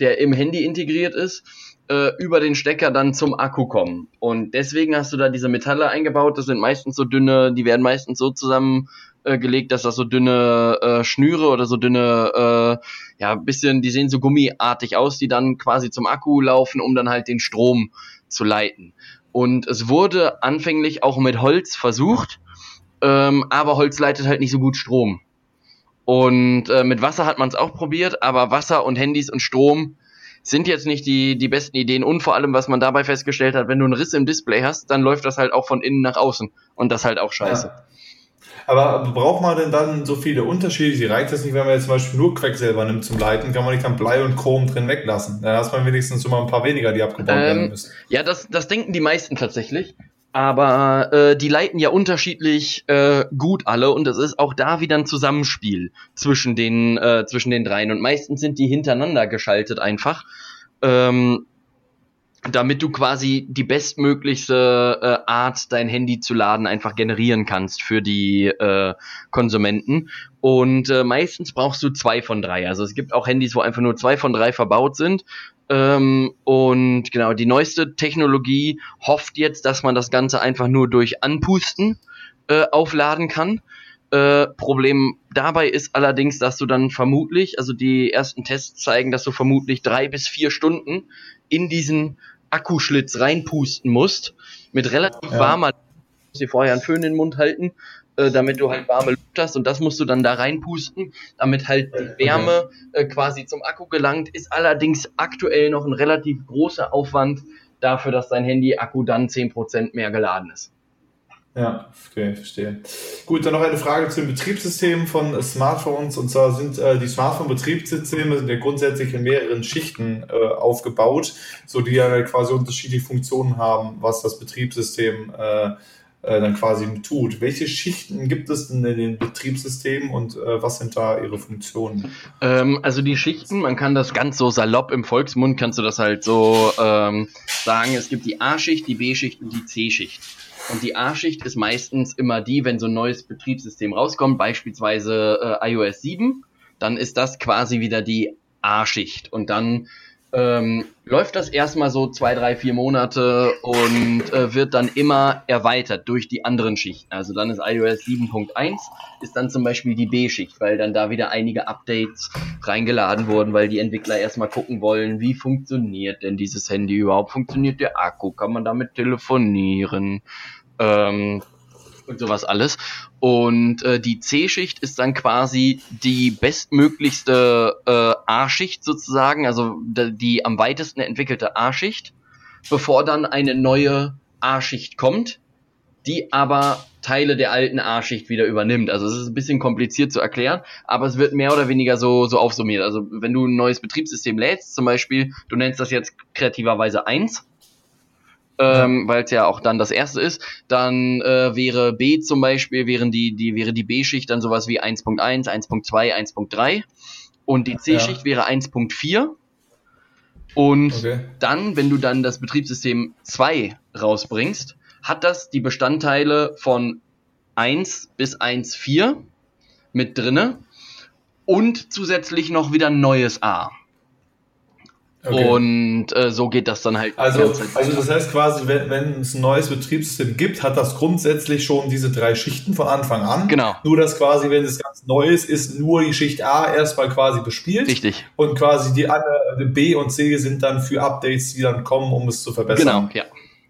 der im Handy integriert ist, äh, über den Stecker dann zum Akku kommen. Und deswegen hast du da diese Metalle eingebaut. Das sind meistens so dünne, die werden meistens so zusammen äh, gelegt, dass das so dünne äh, Schnüre oder so dünne, äh, ja, bisschen, die sehen so gummiartig aus, die dann quasi zum Akku laufen, um dann halt den Strom zu leiten. Und es wurde anfänglich auch mit Holz versucht, ähm, aber Holz leitet halt nicht so gut Strom. Und äh, mit Wasser hat man es auch probiert, aber Wasser und Handys und Strom sind jetzt nicht die, die besten Ideen. Und vor allem, was man dabei festgestellt hat, wenn du einen Riss im Display hast, dann läuft das halt auch von innen nach außen. Und das halt auch scheiße. Ja. Aber braucht man denn dann so viele Unterschiede? Sie reicht das nicht, wenn man jetzt zum Beispiel nur Quecksilber nimmt zum Leiten, kann man nicht dann Blei und Chrom drin weglassen. Dann hast man wenigstens immer ein paar weniger, die abgebaut ähm, werden müssen. Ja, das, das denken die meisten tatsächlich. Aber äh, die leiten ja unterschiedlich äh, gut alle und es ist auch da wieder ein Zusammenspiel zwischen den, äh, zwischen den dreien. Und meistens sind die hintereinander geschaltet einfach. Ähm, damit du quasi die bestmöglichste äh, Art, dein Handy zu laden, einfach generieren kannst für die äh, Konsumenten. Und äh, meistens brauchst du zwei von drei. Also es gibt auch Handys, wo einfach nur zwei von drei verbaut sind. Ähm, und genau, die neueste Technologie hofft jetzt, dass man das Ganze einfach nur durch Anpusten äh, aufladen kann. Äh, Problem dabei ist allerdings, dass du dann vermutlich, also die ersten Tests zeigen, dass du vermutlich drei bis vier Stunden in diesen Akkuschlitz reinpusten musst, mit relativ ja. warmer, musst dir vorher einen Föhn in den Mund halten, äh, damit du halt warme Luft hast und das musst du dann da reinpusten, damit halt die Wärme äh, quasi zum Akku gelangt, ist allerdings aktuell noch ein relativ großer Aufwand dafür, dass dein Handy-Akku dann 10% mehr geladen ist. Ja, okay, verstehe. Gut, dann noch eine Frage zu den Betriebssystemen von Smartphones. Und zwar sind äh, die Smartphone-Betriebssysteme ja grundsätzlich in mehreren Schichten äh, aufgebaut, so die ja quasi unterschiedliche Funktionen haben, was das Betriebssystem äh, äh, dann quasi tut. Welche Schichten gibt es denn in den Betriebssystemen und äh, was sind da ihre Funktionen? Ähm, also die Schichten, man kann das ganz so salopp im Volksmund, kannst du das halt so ähm, sagen, es gibt die A-Schicht, die B-Schicht und die C-Schicht. Und die A-Schicht ist meistens immer die, wenn so ein neues Betriebssystem rauskommt, beispielsweise äh, iOS 7, dann ist das quasi wieder die A-Schicht. Und dann ähm, läuft das erstmal so zwei, drei, vier Monate und äh, wird dann immer erweitert durch die anderen Schichten. Also dann ist iOS 7.1 ist dann zum Beispiel die B-Schicht, weil dann da wieder einige Updates reingeladen wurden, weil die Entwickler erstmal gucken wollen, wie funktioniert denn dieses Handy überhaupt? Funktioniert der Akku? Kann man damit telefonieren? Ähm, und sowas alles. Und äh, die C-Schicht ist dann quasi die bestmöglichste äh, A-Schicht sozusagen, also die am weitesten entwickelte A-Schicht, bevor dann eine neue A-Schicht kommt, die aber Teile der alten A-Schicht wieder übernimmt. Also es ist ein bisschen kompliziert zu erklären, aber es wird mehr oder weniger so, so aufsummiert. Also wenn du ein neues Betriebssystem lädst, zum Beispiel, du nennst das jetzt kreativerweise 1, ähm, weil es ja auch dann das erste ist. Dann äh, wäre B zum Beispiel, wären die, die, wäre die B-Schicht dann sowas wie 1.1, 1.2, 1.3 und die C-Schicht ja. wäre 1.4. Und okay. dann, wenn du dann das Betriebssystem 2 rausbringst, hat das die Bestandteile von 1 bis 1.4 mit drinne und zusätzlich noch wieder ein neues A. Okay. Und äh, so geht das dann halt. Also, also das heißt quasi, wenn, wenn es ein neues Betriebssystem gibt, hat das grundsätzlich schon diese drei Schichten von Anfang an. Genau. Nur dass quasi, wenn es ganz neu ist, ist nur die Schicht A erstmal quasi bespielt. Richtig. Und quasi die anderen B und C sind dann für Updates, die dann kommen, um es zu verbessern. Genau, ja.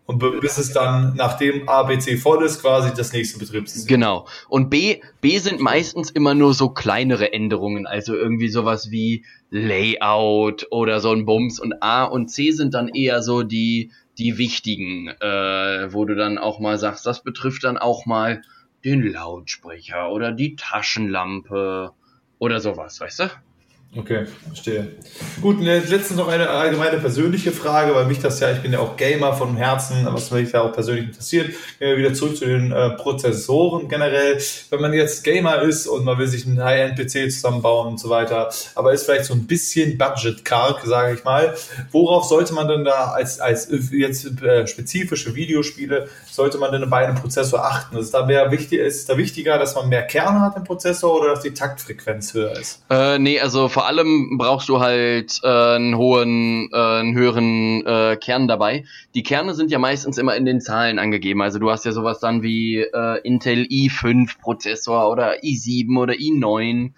Und bis es dann, nachdem A, B, C voll ist, quasi das nächste Betriebssystem. Genau. Und B, B sind meistens immer nur so kleinere Änderungen, also irgendwie sowas wie Layout oder so ein Bums. Und A und C sind dann eher so die, die wichtigen, äh, wo du dann auch mal sagst, das betrifft dann auch mal den Lautsprecher oder die Taschenlampe oder sowas, weißt du? Okay, verstehe. Gut, letztens noch eine allgemeine persönliche Frage, weil mich das ja, ich bin ja auch Gamer von Herzen, was mich da auch persönlich interessiert. Gehen wir wieder zurück zu den äh, Prozessoren generell. Wenn man jetzt Gamer ist und man will sich einen High-End-PC zusammenbauen und so weiter, aber ist vielleicht so ein bisschen budget-karg, sage ich mal. Worauf sollte man denn da als, als jetzt äh, spezifische Videospiele, sollte man denn bei einem Prozessor achten? Ist, da mehr wichtig, ist da wichtiger, dass man mehr Kerne hat im Prozessor oder dass die Taktfrequenz höher ist? Äh, nee, also vor allem brauchst du halt äh, einen hohen, äh, einen höheren äh, Kern dabei. Die Kerne sind ja meistens immer in den Zahlen angegeben. Also du hast ja sowas dann wie äh, Intel i5 Prozessor oder i7 oder i9.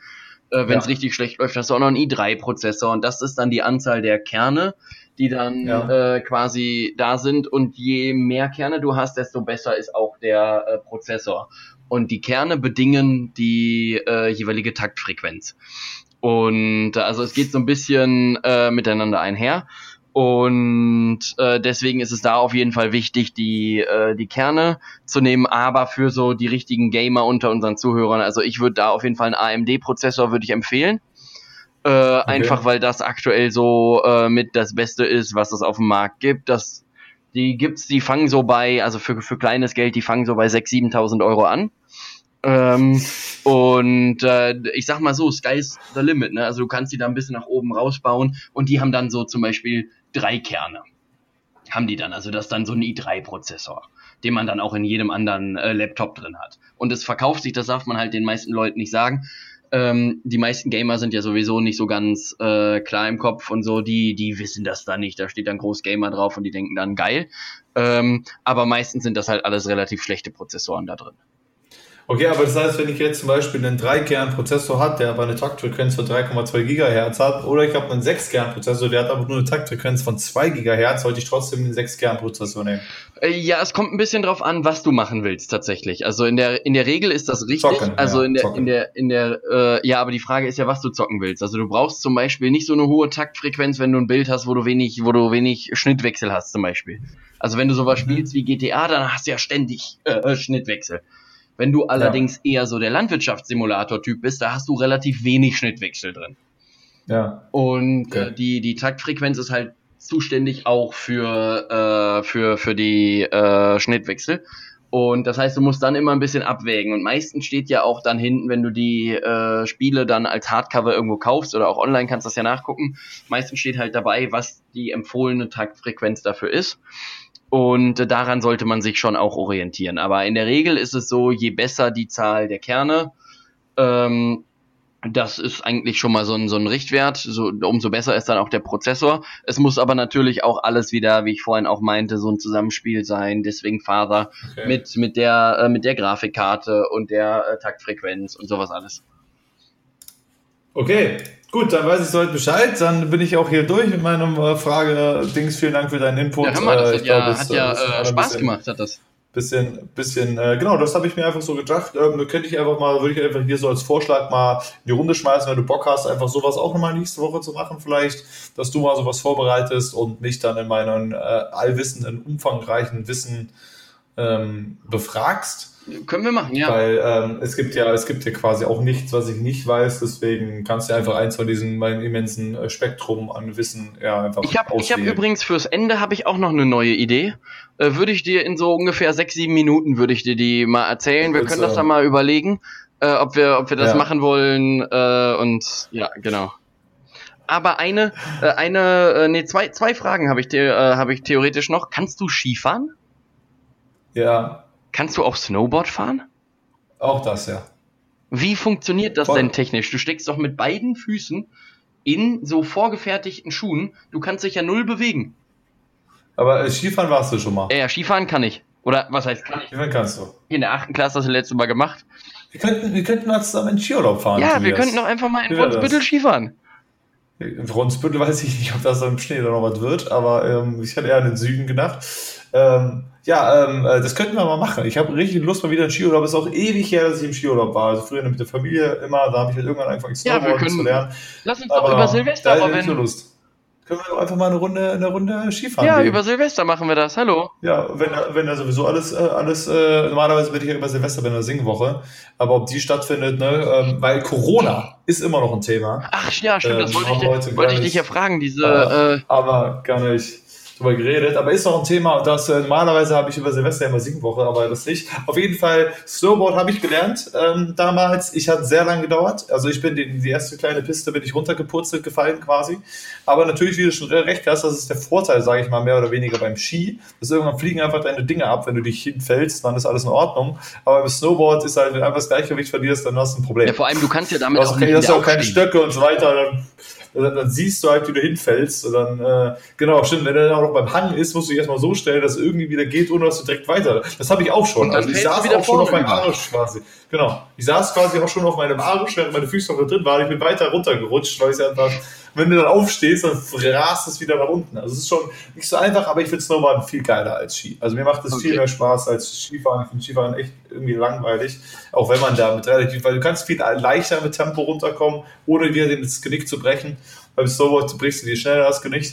Äh, Wenn es ja. richtig schlecht läuft, hast du auch noch einen i3 Prozessor und das ist dann die Anzahl der Kerne die dann ja. äh, quasi da sind und je mehr Kerne du hast, desto besser ist auch der äh, Prozessor. Und die Kerne bedingen die äh, jeweilige Taktfrequenz. Und äh, also es geht so ein bisschen äh, miteinander einher. Und äh, deswegen ist es da auf jeden Fall wichtig, die, äh, die Kerne zu nehmen, aber für so die richtigen Gamer unter unseren Zuhörern. Also ich würde da auf jeden Fall einen AMD-Prozessor würde ich empfehlen. Äh, okay. Einfach weil das aktuell so äh, mit das Beste ist, was es auf dem Markt gibt. Das, die gibt's, die fangen so bei, also für, für kleines Geld, die fangen so bei 6.000, 7.000 Euro an. Ähm, und äh, ich sag mal so, Sky's the limit, ne? Also du kannst die da ein bisschen nach oben rausbauen und die haben dann so zum Beispiel drei Kerne. Haben die dann, also das ist dann so ein i3-Prozessor, den man dann auch in jedem anderen äh, Laptop drin hat. Und es verkauft sich, das darf man halt den meisten Leuten nicht sagen. Ähm, die meisten Gamer sind ja sowieso nicht so ganz äh, klar im Kopf und so, die, die wissen das da nicht. Da steht dann groß Gamer drauf und die denken dann geil. Ähm, aber meistens sind das halt alles relativ schlechte Prozessoren da drin. Okay, aber das heißt, wenn ich jetzt zum Beispiel einen 3-Kern-Prozessor habe, der aber eine Taktfrequenz von 3,2 GHz hat, oder ich habe einen 6-Kern-Prozessor, der hat aber nur eine Taktfrequenz von 2 GHz, sollte ich trotzdem den 6-Kern-Prozessor nehmen? Äh, ja, es kommt ein bisschen drauf an, was du machen willst tatsächlich. Also in der in der Regel ist das richtig. Zocken, also ja, in der zocken. in der in der äh, ja, aber die Frage ist ja, was du zocken willst. Also du brauchst zum Beispiel nicht so eine hohe Taktfrequenz, wenn du ein Bild hast, wo du wenig wo du wenig Schnittwechsel hast zum Beispiel. Also wenn du sowas mhm. spielst wie GTA, dann hast du ja ständig äh, Schnittwechsel. Wenn du allerdings ja. eher so der Landwirtschaftssimulator-Typ bist, da hast du relativ wenig Schnittwechsel drin. Ja. Und okay. äh, die, die Taktfrequenz ist halt zuständig auch für, äh, für, für die äh, Schnittwechsel. Und das heißt, du musst dann immer ein bisschen abwägen. Und meistens steht ja auch dann hinten, wenn du die äh, Spiele dann als Hardcover irgendwo kaufst oder auch online kannst das ja nachgucken, meistens steht halt dabei, was die empfohlene Taktfrequenz dafür ist. Und daran sollte man sich schon auch orientieren. Aber in der Regel ist es so, je besser die Zahl der Kerne, ähm, das ist eigentlich schon mal so ein, so ein Richtwert. So, umso besser ist dann auch der Prozessor. Es muss aber natürlich auch alles wieder, wie ich vorhin auch meinte, so ein Zusammenspiel sein. Deswegen Father okay. mit, mit, der, äh, mit der Grafikkarte und der äh, Taktfrequenz und sowas alles. Okay, Gut, dann weiß ich soweit Bescheid. Dann bin ich auch hier durch mit meinem äh, Frage-Dings. Vielen Dank für deinen Input. Ja, hör mal, das äh, hat ja, glaub, das, hat ja äh, Spaß bisschen, gemacht, hat das. Bisschen, bisschen, äh, genau, das habe ich mir einfach so gedacht. Ähm, könnte ich einfach mal, würde ich einfach hier so als Vorschlag mal in die Runde schmeißen, wenn du Bock hast, einfach sowas auch nochmal nächste Woche zu machen, vielleicht, dass du mal sowas vorbereitest und mich dann in meinem äh, allwissenden, umfangreichen Wissen ähm, befragst können wir machen, ja. Weil ähm, es gibt ja, es gibt ja quasi auch nichts, was ich nicht weiß, deswegen kannst du einfach eins von diesem meinem immensen äh, Spektrum an Wissen ja einfach Ich habe ich hab übrigens fürs Ende habe ich auch noch eine neue Idee. Äh, würde ich dir in so ungefähr sechs, sieben Minuten würde ich dir die mal erzählen. Wir können das dann mal überlegen, äh, ob wir, ob wir das ja. machen wollen äh, und ja, genau. Aber eine, äh, eine, äh, nee, zwei, zwei Fragen habe ich dir, äh, habe ich theoretisch noch. Kannst du Skifahren? Ja. Kannst du auch Snowboard fahren? Auch das, ja. Wie funktioniert das Voll. denn technisch? Du steckst doch mit beiden Füßen in so vorgefertigten Schuhen. Du kannst dich ja null bewegen. Aber äh, Skifahren warst du schon mal. Ja, Skifahren kann ich. Oder was heißt kann ich? Skifahren kannst du. In der achten Klasse hast du letztes Mal gemacht. Wir könnten, wir könnten mal zusammen in Skiurlaub fahren. Ja, wir könnten doch einfach mal in Brunsbüttel Skifahren. In Brunsbüttel weiß ich nicht, ob das im Schnee oder noch was wird, aber ähm, ich hatte eher an den Süden gedacht. Ähm, ja, ähm, äh, das könnten wir mal machen. Ich habe richtig Lust mal wieder in Skiurlaub. Es ist auch ewig her, dass ich im Skiurlaub war. Also früher mit der Familie immer, da habe ich halt irgendwann angefangen Snowboarden ja, zu lernen. Lass uns doch Aber über Silvester da wenn, Lust. Können wir einfach mal eine Runde, eine Runde Skifahren Ja, gehen. über Silvester machen wir das. Hallo. Ja, wenn, wenn da sowieso alles, äh, alles äh, normalerweise bin ich ja über Silvester bei einer Singwoche. Aber ob die stattfindet, ne, ähm, weil Corona ist immer noch ein Thema. Ach ja, stimmt, ähm, das wollte ich, wollte ich dich ja fragen, diese. Aber, äh, aber gar nicht drüber geredet, aber ist noch ein Thema, das äh, normalerweise habe ich über Silvester immer Singwoche, aber das nicht. Auf jeden Fall, Snowboard habe ich gelernt ähm, damals. Ich hat sehr lange gedauert. Also ich bin die, die erste kleine Piste bin ich runtergepurzelt gefallen quasi. Aber natürlich, wie du schon recht hast, das ist der Vorteil, sage ich mal, mehr oder weniger beim Ski. Dass irgendwann fliegen einfach deine Dinge ab, wenn du dich hinfällst, dann ist alles in Ordnung. Aber beim Snowboard ist halt, wenn du einfach das Gleichgewicht verlierst, dann hast du ein Problem. Ja, vor allem, du kannst ja damit du hast, auch nicht hast auch keine Stöcke und so weiter. Dann dann, dann siehst du halt, wie du hinfällst. Und dann, äh, genau, stimmt, wenn er dann auch noch beim Hang ist, musst du dich erstmal so stellen, dass es irgendwie wieder geht, ohne dass du direkt weiter. Das habe ich auch schon. Also ich saß auch schon auf meinem Arsch quasi. Genau. Ich saß quasi auch schon auf meinem Arsch, während meine Füße noch drin waren. Ich bin weiter runtergerutscht, weil ich einfach wenn du dann aufstehst, dann rast es wieder nach unten. Also es ist schon nicht so einfach, aber ich finde Snowboarden viel geiler als Ski. Also mir macht es okay. viel mehr Spaß als Skifahren. Ich finde Skifahren echt irgendwie langweilig. Auch wenn man da mit relativ, weil du kannst viel leichter mit Tempo runterkommen, ohne dir das Genick zu brechen. Beim Snowboard brichst du dir schneller das Genick.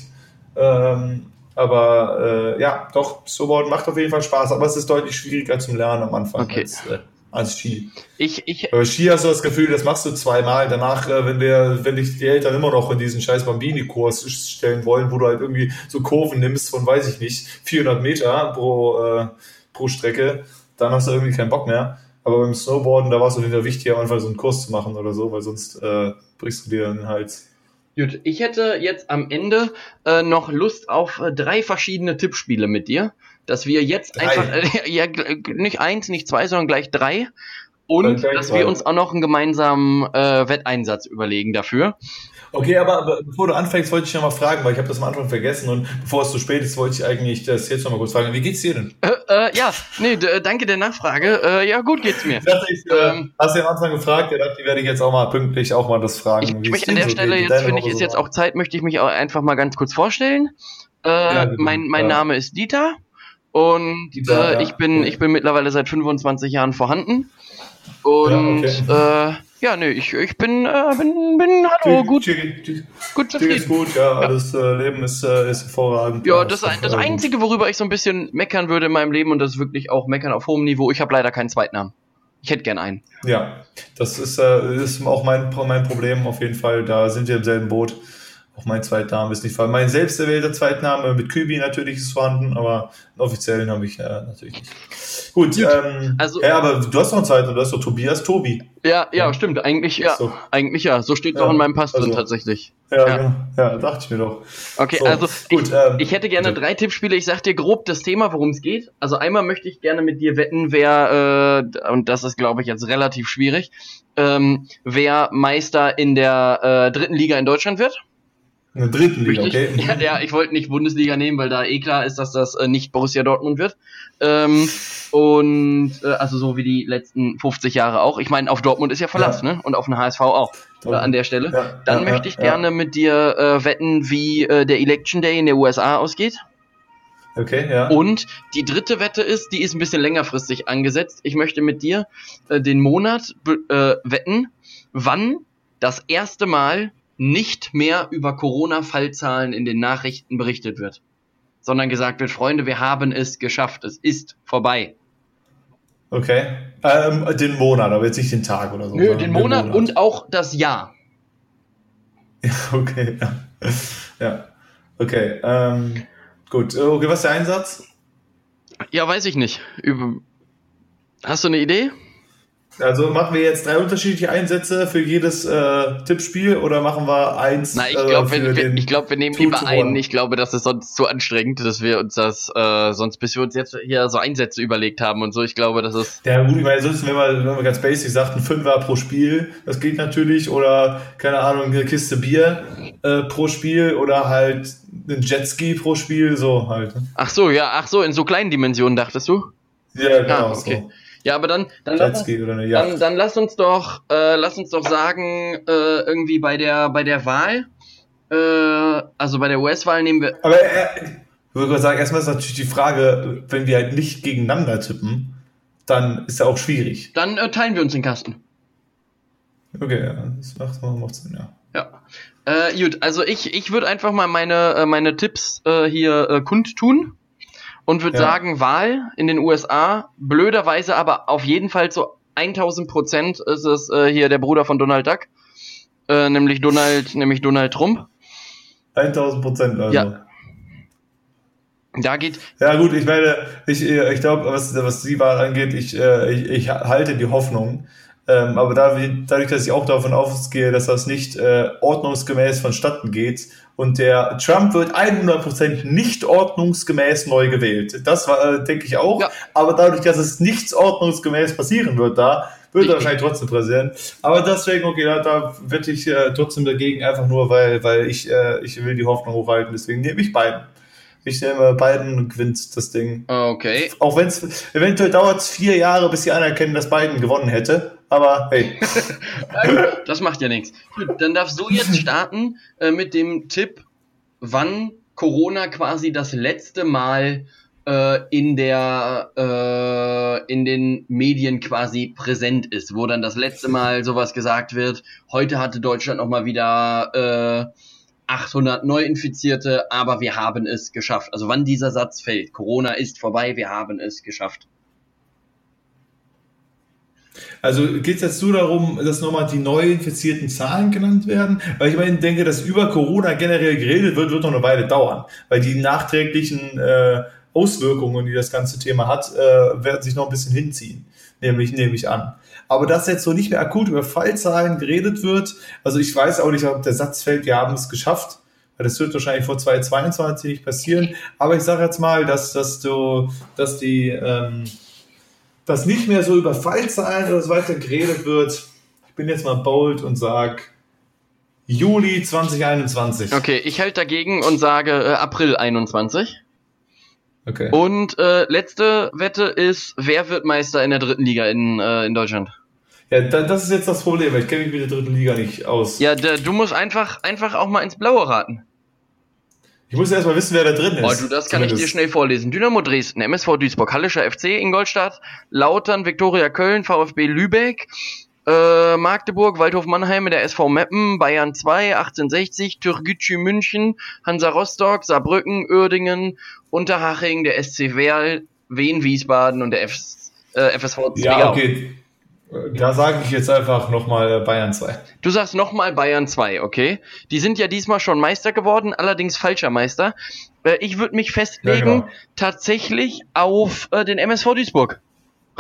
Ähm, aber äh, ja, doch, Snowboarden macht auf jeden Fall Spaß, aber es ist deutlich schwieriger zum Lernen am Anfang okay. als, äh, als Ski. Ich, ich, Bei Ski hast du das Gefühl, das machst du zweimal. Danach, äh, wenn, der, wenn dich die Eltern immer noch in diesen scheiß Bambini-Kurs stellen wollen, wo du halt irgendwie so Kurven nimmst von, weiß ich nicht, 400 Meter pro, äh, pro Strecke, dann hast du irgendwie keinen Bock mehr. Aber beim Snowboarden, da war es auf jeden Fall wichtiger, einfach so einen Kurs zu machen oder so, weil sonst äh, brichst du dir den Hals. Gut, ich hätte jetzt am Ende äh, noch Lust auf äh, drei verschiedene Tippspiele mit dir, dass wir jetzt drei. einfach, äh, ja, nicht eins, nicht zwei, sondern gleich drei. Und dass wir uns auch noch einen gemeinsamen äh, Wetteinsatz überlegen dafür. Okay, aber, bevor du anfängst, wollte ich noch mal fragen, weil ich habe das am Anfang vergessen und bevor es zu spät ist, wollte ich eigentlich das jetzt noch mal kurz fragen. Wie geht's dir denn? Äh, äh, ja, nee, äh, danke der Nachfrage. Äh, ja, gut geht's mir. Ich dachte, äh, ähm, hast du am Anfang gefragt, ja, die werde ich jetzt auch mal pünktlich auch mal das fragen. Ich möchte an der so Stelle jetzt, finde ich, ist jetzt auch Zeit, möchte ich mich auch einfach mal ganz kurz vorstellen. Äh, ja, genau. mein mein ja. Name ist Dieter und Dieter, ich bin ich bin mittlerweile seit 25 Jahren vorhanden und okay. Ja, nee, ich, ich bin, äh, bin, bin, hallo, gut, gut zufrieden. Ist gut, ja, ja. das äh, Leben ist, äh, ist hervorragend. Ja, das, das, das Einzige, worüber ich so ein bisschen meckern würde in meinem Leben, und das ist wirklich auch meckern auf hohem Niveau, ich habe leider keinen Zweitnamen. Ich hätte gern einen. Ja, das ist, äh, ist auch mein, mein Problem auf jeden Fall. Da sind wir im selben Boot. Auch mein Zweitname ist nicht vorhanden. Mein selbst erwählter Zweitname mit Kübi natürlich ist vorhanden, aber einen offiziellen habe ich äh, natürlich nicht. Gut, Gut. Ähm, also, ja, aber du hast noch einen Zweiten, du hast doch Tobias Tobi. Ja, ja, ja. stimmt. Eigentlich ja. So. Eigentlich ja. So steht ja, doch in meinem Pass also, drin tatsächlich. Ja, ja. ja, dachte ich mir doch. Okay, so, also gut, ich, ähm, ich hätte gerne bitte. drei Tippspiele. Ich sag dir grob das Thema, worum es geht. Also einmal möchte ich gerne mit dir wetten, wer, äh, und das ist, glaube ich, jetzt relativ schwierig, ähm, wer Meister in der äh, dritten Liga in Deutschland wird. In der dritten Liga, okay. Ja, ja ich wollte nicht Bundesliga nehmen, weil da eh klar ist, dass das äh, nicht Borussia Dortmund wird. Ähm, und äh, also so wie die letzten 50 Jahre auch. Ich meine, auf Dortmund ist ja Verlass, ja. ne? Und auf den HSV auch. Oder an der Stelle. Ja, Dann möchte ich gerne mit dir äh, wetten, wie äh, der Election Day in der USA ausgeht. Okay, ja. Und die dritte Wette ist, die ist ein bisschen längerfristig angesetzt. Ich möchte mit dir äh, den Monat äh, wetten, wann das erste Mal nicht mehr über Corona-Fallzahlen in den Nachrichten berichtet wird, sondern gesagt wird, Freunde, wir haben es geschafft, es ist vorbei. Okay. Ähm, den Monat, aber jetzt nicht den Tag oder so. Nö, den, den Monat, Monat, und auch das Jahr. Ja, okay. Ja. ja. Okay. Ähm, gut. Okay, was ist der Einsatz? Ja, weiß ich nicht. Hast du eine Idee? Also machen wir jetzt drei unterschiedliche Einsätze für jedes äh, Tippspiel oder machen wir eins? Na, ich glaube, äh, wir, ich glaub, wir nehmen lieber einen. Ich glaube, das ist sonst zu anstrengend, dass wir uns das, äh, sonst bis wir uns jetzt hier so Einsätze überlegt haben und so. Ich glaube, das ist. Ja, gut, ich meine, sonst, wenn man, wenn man ganz basic sagt, ein Fünfer pro Spiel, das geht natürlich, oder keine Ahnung, eine Kiste Bier äh, pro Spiel oder halt ein Jetski pro Spiel, so halt. Ne? Ach so, ja, ach so, in so kleinen Dimensionen dachtest du? Ja, genau. Ah, okay. So. Ja, aber dann, dann, lass uns, dann, dann lass uns doch, äh, lass uns doch sagen, äh, irgendwie bei der, bei der Wahl, äh, also bei der US-Wahl nehmen wir. Aber äh, ich würde sagen, erstmal ist natürlich die Frage, wenn wir halt nicht gegeneinander tippen, dann ist ja auch schwierig. Dann äh, teilen wir uns den Kasten. Okay, ja, das macht, macht Sinn, ja. Ja. Äh, gut, also ich, ich würde einfach mal meine, äh, meine Tipps äh, hier äh, kundtun und würde ja. sagen, Wahl in den USA, blöderweise aber auf jeden Fall zu 1000 Prozent ist es äh, hier der Bruder von Donald Duck, äh, nämlich Donald, nämlich Donald Trump. 1000 Prozent also. Ja. Da geht. Ja gut, ich meine, ich, ich glaube, was, was die Wahl angeht, ich, äh, ich, ich halte die Hoffnung, ähm, aber dadurch, dass ich auch davon ausgehe, dass das nicht äh, ordnungsgemäß vonstatten geht und der Trump wird 100% nicht ordnungsgemäß neu gewählt. Das war, äh, denke ich auch. Ja. Aber dadurch, dass es nichts ordnungsgemäß passieren wird da, wird er wahrscheinlich trotzdem Präsident. Aber deswegen, okay, da, da wette ich äh, trotzdem dagegen, einfach nur, weil, weil ich, äh, ich will die Hoffnung hochhalten. Deswegen nehme ich beiden. Ich nehme Biden und gewinnt das Ding. Okay. Auch wenn es eventuell dauert es vier Jahre, bis sie anerkennen, dass Biden gewonnen hätte. Aber hey. das macht ja nichts. Gut, dann darfst du jetzt starten äh, mit dem Tipp, wann Corona quasi das letzte Mal äh, in der äh, in den Medien quasi präsent ist, wo dann das letzte Mal sowas gesagt wird. Heute hatte Deutschland noch mal wieder äh, 800 Neuinfizierte, aber wir haben es geschafft. Also wann dieser Satz fällt, Corona ist vorbei, wir haben es geschafft. Also geht es jetzt nur darum, dass nochmal die neu infizierten Zahlen genannt werden? Weil ich meine, denke, dass über Corona generell geredet wird, wird noch eine Weile dauern. Weil die nachträglichen äh, Auswirkungen, die das ganze Thema hat, äh, werden sich noch ein bisschen hinziehen. Nämlich, nehme ich an. Aber dass jetzt so nicht mehr akut über Fallzahlen geredet wird, also ich weiß auch nicht, ob der Satz fällt, wir haben es geschafft, das wird wahrscheinlich vor 2022 nicht passieren. Aber ich sage jetzt mal, dass, dass du, dass die, ähm, dass nicht mehr so über Fallzahlen oder so weiter geredet wird. Ich bin jetzt mal bold und sag Juli 2021. Okay, ich halte dagegen und sage äh, April 21. Okay. Und äh, letzte Wette ist, wer wird Meister in der dritten Liga in, äh, in Deutschland? Ja, das ist jetzt das Problem, ich kenne mich mit der dritten Liga nicht aus. Ja, du musst einfach, einfach auch mal ins Blaue raten. Ich muss erst mal wissen, wer da drin ist. Oh, du, das kann Zumindest. ich dir schnell vorlesen. Dynamo Dresden, MSV Duisburg, Hallischer FC Ingolstadt, Lautern, Viktoria Köln, VfB Lübeck, äh, Magdeburg, Waldhof Mannheim der SV Meppen, Bayern 2, 1860, Türkgücü München, Hansa Rostock, Saarbrücken, Uerdingen, Unterhaching, der SC Werl, Wien Wiesbaden und der F äh, FSV Zwickau. Ja, okay. Da sage ich jetzt einfach nochmal Bayern 2. Du sagst nochmal Bayern 2, okay? Die sind ja diesmal schon Meister geworden, allerdings falscher Meister. Äh, ich würde mich festlegen ja, genau. tatsächlich auf äh, den MSV Duisburg.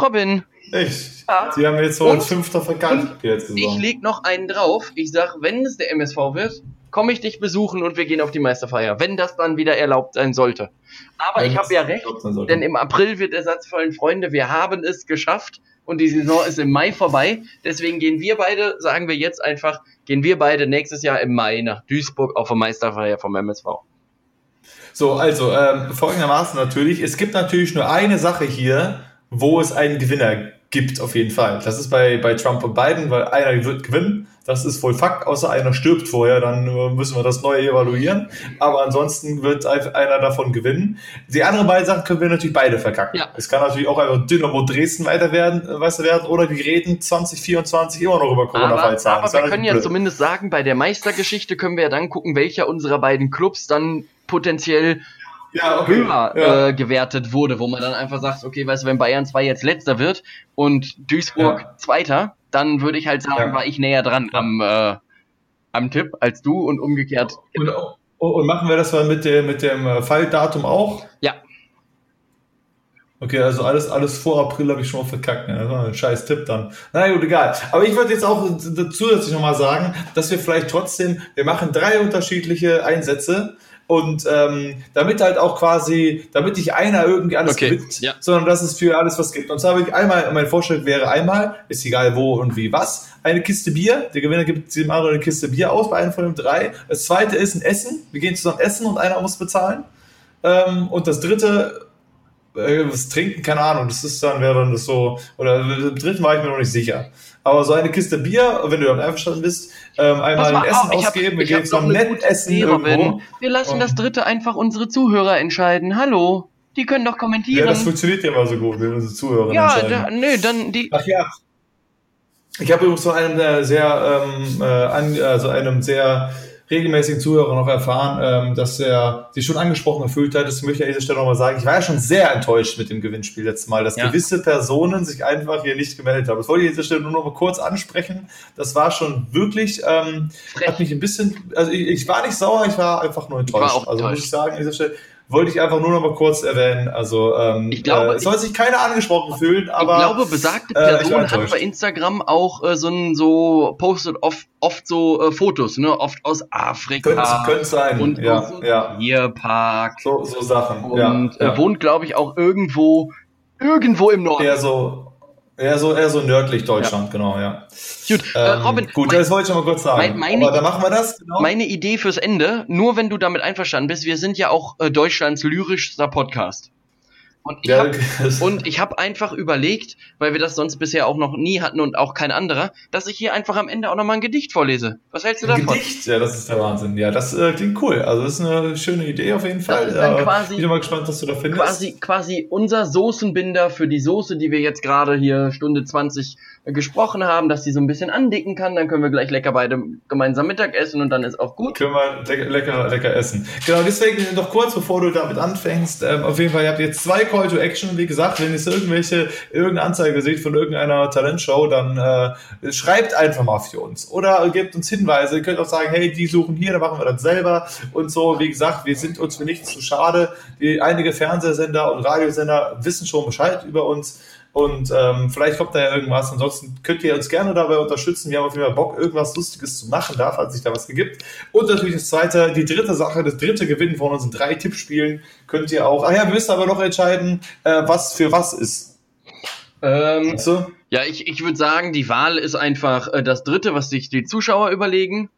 Robin. Echt? Ja. Sie haben jetzt so ein Fünfter verkannt. Ich leg noch einen drauf. Ich sag, wenn es der MSV wird, komme ich dich besuchen und wir gehen auf die Meisterfeier. Wenn das dann wieder erlaubt sein sollte. Aber wenn ich habe ja recht, denn im April wird der Satz vollen Freunde, wir haben es geschafft und die Saison ist im Mai vorbei. Deswegen gehen wir beide, sagen wir jetzt einfach, gehen wir beide nächstes Jahr im Mai nach Duisburg auf eine Meisterfeier vom MSV. So, also ähm, folgendermaßen natürlich, es gibt natürlich nur eine Sache hier, wo es einen Gewinner gibt, auf jeden Fall. Das ist bei, bei Trump und Biden, weil einer wird gewinnen. Das ist wohl Fakt, außer einer stirbt vorher, dann äh, müssen wir das neu evaluieren. Aber ansonsten wird einer davon gewinnen. Die anderen beiden Sachen können wir natürlich beide verkacken. Ja. Es kann natürlich auch einfach Dynamo Dresden weiter werden, äh, weiter werden oder wir reden 2024 immer noch über Corona-Fall sagen. Aber, aber wir können ja blöd. zumindest sagen, bei der Meistergeschichte können wir ja dann gucken, welcher unserer beiden Clubs dann potenziell ja, okay. höher ja. Äh, gewertet wurde, wo man dann einfach sagt, okay, weißt du, wenn Bayern 2 jetzt letzter wird und Duisburg ja. zweiter, dann würde ich halt sagen, war ich näher dran am, äh, am Tipp als du und umgekehrt. Und, und machen wir das mal mit dem, mit dem äh, Falldatum auch? Ja. Okay, also alles, alles vor April habe ich schon mal verkackt. Ne? Das war ein scheiß Tipp dann. Na gut, egal. Aber ich wollte jetzt auch zusätzlich nochmal sagen, dass wir vielleicht trotzdem, wir machen drei unterschiedliche Einsätze und ähm, damit halt auch quasi, damit nicht einer irgendwie alles okay. gewinnt, ja. sondern dass es für alles was gibt. Und zwar habe ich einmal, mein Vorschlag wäre einmal, ist egal wo und wie was, eine Kiste Bier. Der Gewinner gibt dem anderen eine Kiste Bier aus bei einem von den drei. Das zweite ist ein Essen. Wir gehen zusammen essen und einer muss bezahlen. Ähm, und das dritte, was trinken, keine Ahnung, das ist dann, wäre dann das so, oder im dritten war ich mir noch nicht sicher. Aber so eine Kiste Bier, wenn du damit einverstanden bist, ähm, einmal ein Essen auf, ausgeben, hab, wir gehen zusammen nett essen irgendwo. Wir lassen und das dritte einfach unsere Zuhörer entscheiden. Hallo, die können doch kommentieren. Ja, das funktioniert ja immer so gut, wenn unsere Zuhörer ja, entscheiden. Ja, nö, dann die... Ach ja, ich habe übrigens von einem äh, sehr, ähm, äh, an, also einem sehr regelmäßigen Zuhörer noch erfahren, ähm, dass er sich schon angesprochen gefühlt hat. Das möchte ich an dieser Stelle nochmal sagen. Ich war ja schon sehr enttäuscht mit dem Gewinnspiel letztes Mal, dass ja. gewisse Personen sich einfach hier nicht gemeldet haben. Das wollte ich an dieser Stelle nur noch mal kurz ansprechen. Das war schon wirklich, ähm, hat mich ein bisschen, also ich, ich, war nicht sauer, ich war einfach nur enttäuscht. also enttäuscht. muss ich sagen, an dieser Stelle, wollte ich einfach nur noch mal kurz erwähnen. Also ähm, ich glaube, äh, soll sich keiner angesprochen fühlen, aber ich glaube, besagte äh, Person äh, hat bei Instagram auch äh, so ein so postet oft oft so äh, Fotos, ne, oft aus Afrika. Könnte, könnte sein. Und ja, ja. Tierpark. So, so Sachen. Und ja, ja. wohnt, glaube ich, auch irgendwo irgendwo im Norden. Eher so Eher so, eher so nördlich Deutschland, ja. genau, ja. Gut, äh, ähm, Robin. Gut, mein, das wollte ich mal kurz sagen. Mein, meine, Aber dann machen wir das. Genau. Meine Idee fürs Ende, nur wenn du damit einverstanden bist, wir sind ja auch äh, Deutschlands lyrischster Podcast. Und ich ja, habe hab einfach überlegt, weil wir das sonst bisher auch noch nie hatten und auch kein anderer, dass ich hier einfach am Ende auch nochmal ein Gedicht vorlese. Was hältst du davon? Gedicht? Ja, das ist der Wahnsinn. Ja, das äh, klingt cool. Also das ist eine schöne Idee auf jeden Fall. Dann, quasi, ich bin mal gespannt, was du da findest. Quasi, quasi unser Soßenbinder für die Soße, die wir jetzt gerade hier Stunde 20 gesprochen haben, dass sie so ein bisschen andicken kann. Dann können wir gleich lecker beide gemeinsam Mittag essen und dann ist auch gut. Können wir lecker, lecker, lecker essen. Genau, deswegen noch kurz, bevor du damit anfängst. Ähm, auf jeden Fall, ihr habt jetzt zwei Call to Action. Wie gesagt, wenn ihr irgendwelche, irgendeine Anzeige seht von irgendeiner Talentshow, dann äh, schreibt einfach mal für uns. Oder gebt uns Hinweise. Ihr könnt auch sagen, hey, die suchen hier, dann machen wir das selber. Und so, wie gesagt, wir sind uns für nichts zu schade. Die, einige Fernsehsender und Radiosender wissen schon Bescheid über uns. Und ähm, vielleicht kommt da ja irgendwas. Ansonsten könnt ihr uns gerne dabei unterstützen. Wir haben auf jeden Fall Bock, irgendwas Lustiges zu machen da, falls sich da was gibt. Und natürlich das zweite, die dritte Sache, das dritte Gewinn von unseren drei Tippspielen könnt ihr auch. Ah ja, wir müssen aber noch entscheiden, äh, was für was ist. Ähm, weißt du? Ja, ich, ich würde sagen, die Wahl ist einfach äh, das dritte, was sich die Zuschauer überlegen.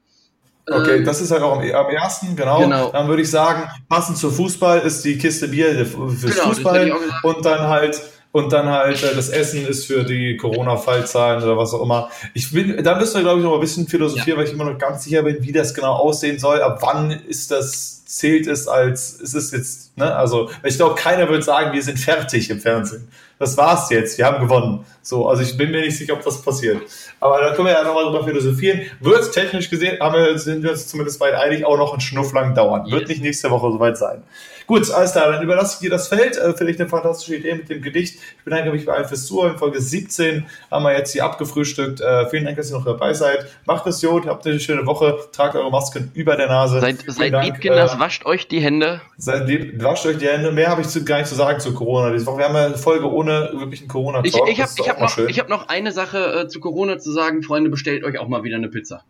Okay, ähm, das ist halt auch am, am ersten, genau. genau. Dann würde ich sagen, passend zu Fußball ist die Kiste Bier fürs genau, Fußball und dann halt und dann halt äh, das Essen ist für die Corona-Fallzahlen oder was auch immer. Ich will, da müsst ihr, glaube ich, noch ein bisschen philosophieren, ja. weil ich immer noch ganz sicher bin, wie das genau aussehen soll. Ab wann ist das, zählt es als, ist es jetzt, ne? Also, ich glaube, keiner wird sagen, wir sind fertig im Fernsehen. Das war's jetzt, wir haben gewonnen. So, also ich bin mir nicht sicher, ob das passiert. Aber da können wir ja nochmal drüber philosophieren. Wird technisch gesehen, haben wir, sind wir uns zumindest weit einig, auch noch ein Schnuff lang dauern. Yes. Wird nicht nächste Woche soweit sein. Gut, alles klar, dann überlasse ich dir das Feld. Äh, Finde ich eine fantastische Idee mit dem Gedicht. Ich bedanke mich bei allen fürs Zuhören. Folge 17 haben wir jetzt hier abgefrühstückt. Äh, vielen Dank, dass ihr noch dabei seid. Macht es gut, habt eine schöne Woche, tragt eure Masken über der Nase. Seid, seid Dank, äh, wascht euch die Hände. Wascht euch die Hände. Mehr habe ich zu, gar nicht zu sagen zu Corona. Wir haben ja eine Folge ohne wirklichen Corona-Talk. Ich, ich habe hab noch, hab noch eine Sache äh, zu Corona zu sagen. Freunde, bestellt euch auch mal wieder eine Pizza.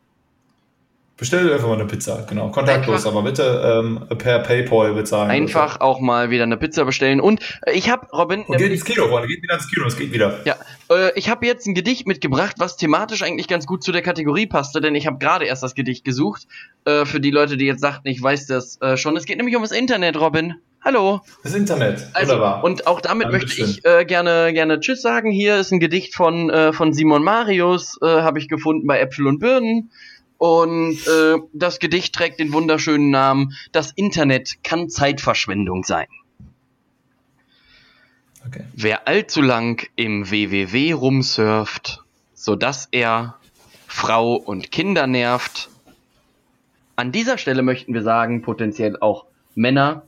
Bestellt einfach mal eine Pizza, genau. Kontaktlos, aber bitte ähm, per PayPal bezahlen. Einfach bitte. auch mal wieder eine Pizza bestellen. Und äh, ich habe, Robin. Und geht ins Kino, Freunde, geht wieder ins Kino, es geht wieder. Ja, äh, ich habe jetzt ein Gedicht mitgebracht, was thematisch eigentlich ganz gut zu der Kategorie passte, denn ich habe gerade erst das Gedicht gesucht. Äh, für die Leute, die jetzt sagten, ich weiß das äh, schon. Es geht nämlich um das Internet, Robin. Hallo. Das Internet. Also, Wunderbar. Und auch damit Dankeschön. möchte ich äh, gerne gerne Tschüss sagen. Hier ist ein Gedicht von äh, von Simon Marius, äh, habe ich gefunden bei Äpfel und Birnen. Und äh, das Gedicht trägt den wunderschönen Namen Das Internet kann Zeitverschwendung sein. Okay. Wer allzu lang im WWW rumsurft, so dass er Frau und Kinder nervt. An dieser Stelle möchten wir sagen, potenziell auch Männer,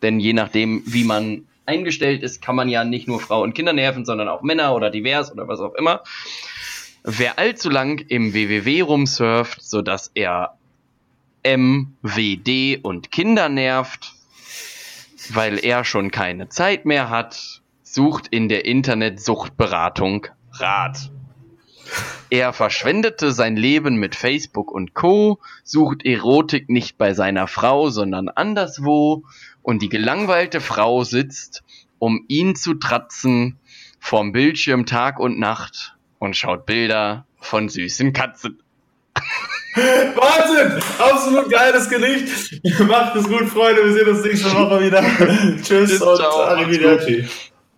denn je nachdem, wie man eingestellt ist, kann man ja nicht nur Frau und Kinder nerven, sondern auch Männer oder divers oder was auch immer. Wer allzu lang im WWW rumsurft, sodass er MWD und Kinder nervt, weil er schon keine Zeit mehr hat, sucht in der Internetsuchtberatung Rat. Er verschwendete sein Leben mit Facebook und Co., sucht Erotik nicht bei seiner Frau, sondern anderswo, und die gelangweilte Frau sitzt, um ihn zu tratzen, vorm Bildschirm Tag und Nacht und schaut Bilder von süßen Katzen. Wahnsinn! Absolut geiles Gedicht. Macht es gut, Freunde. Wir sehen uns nächste Woche wieder. Tschüss, Tschüss und ciao, Arrivederci.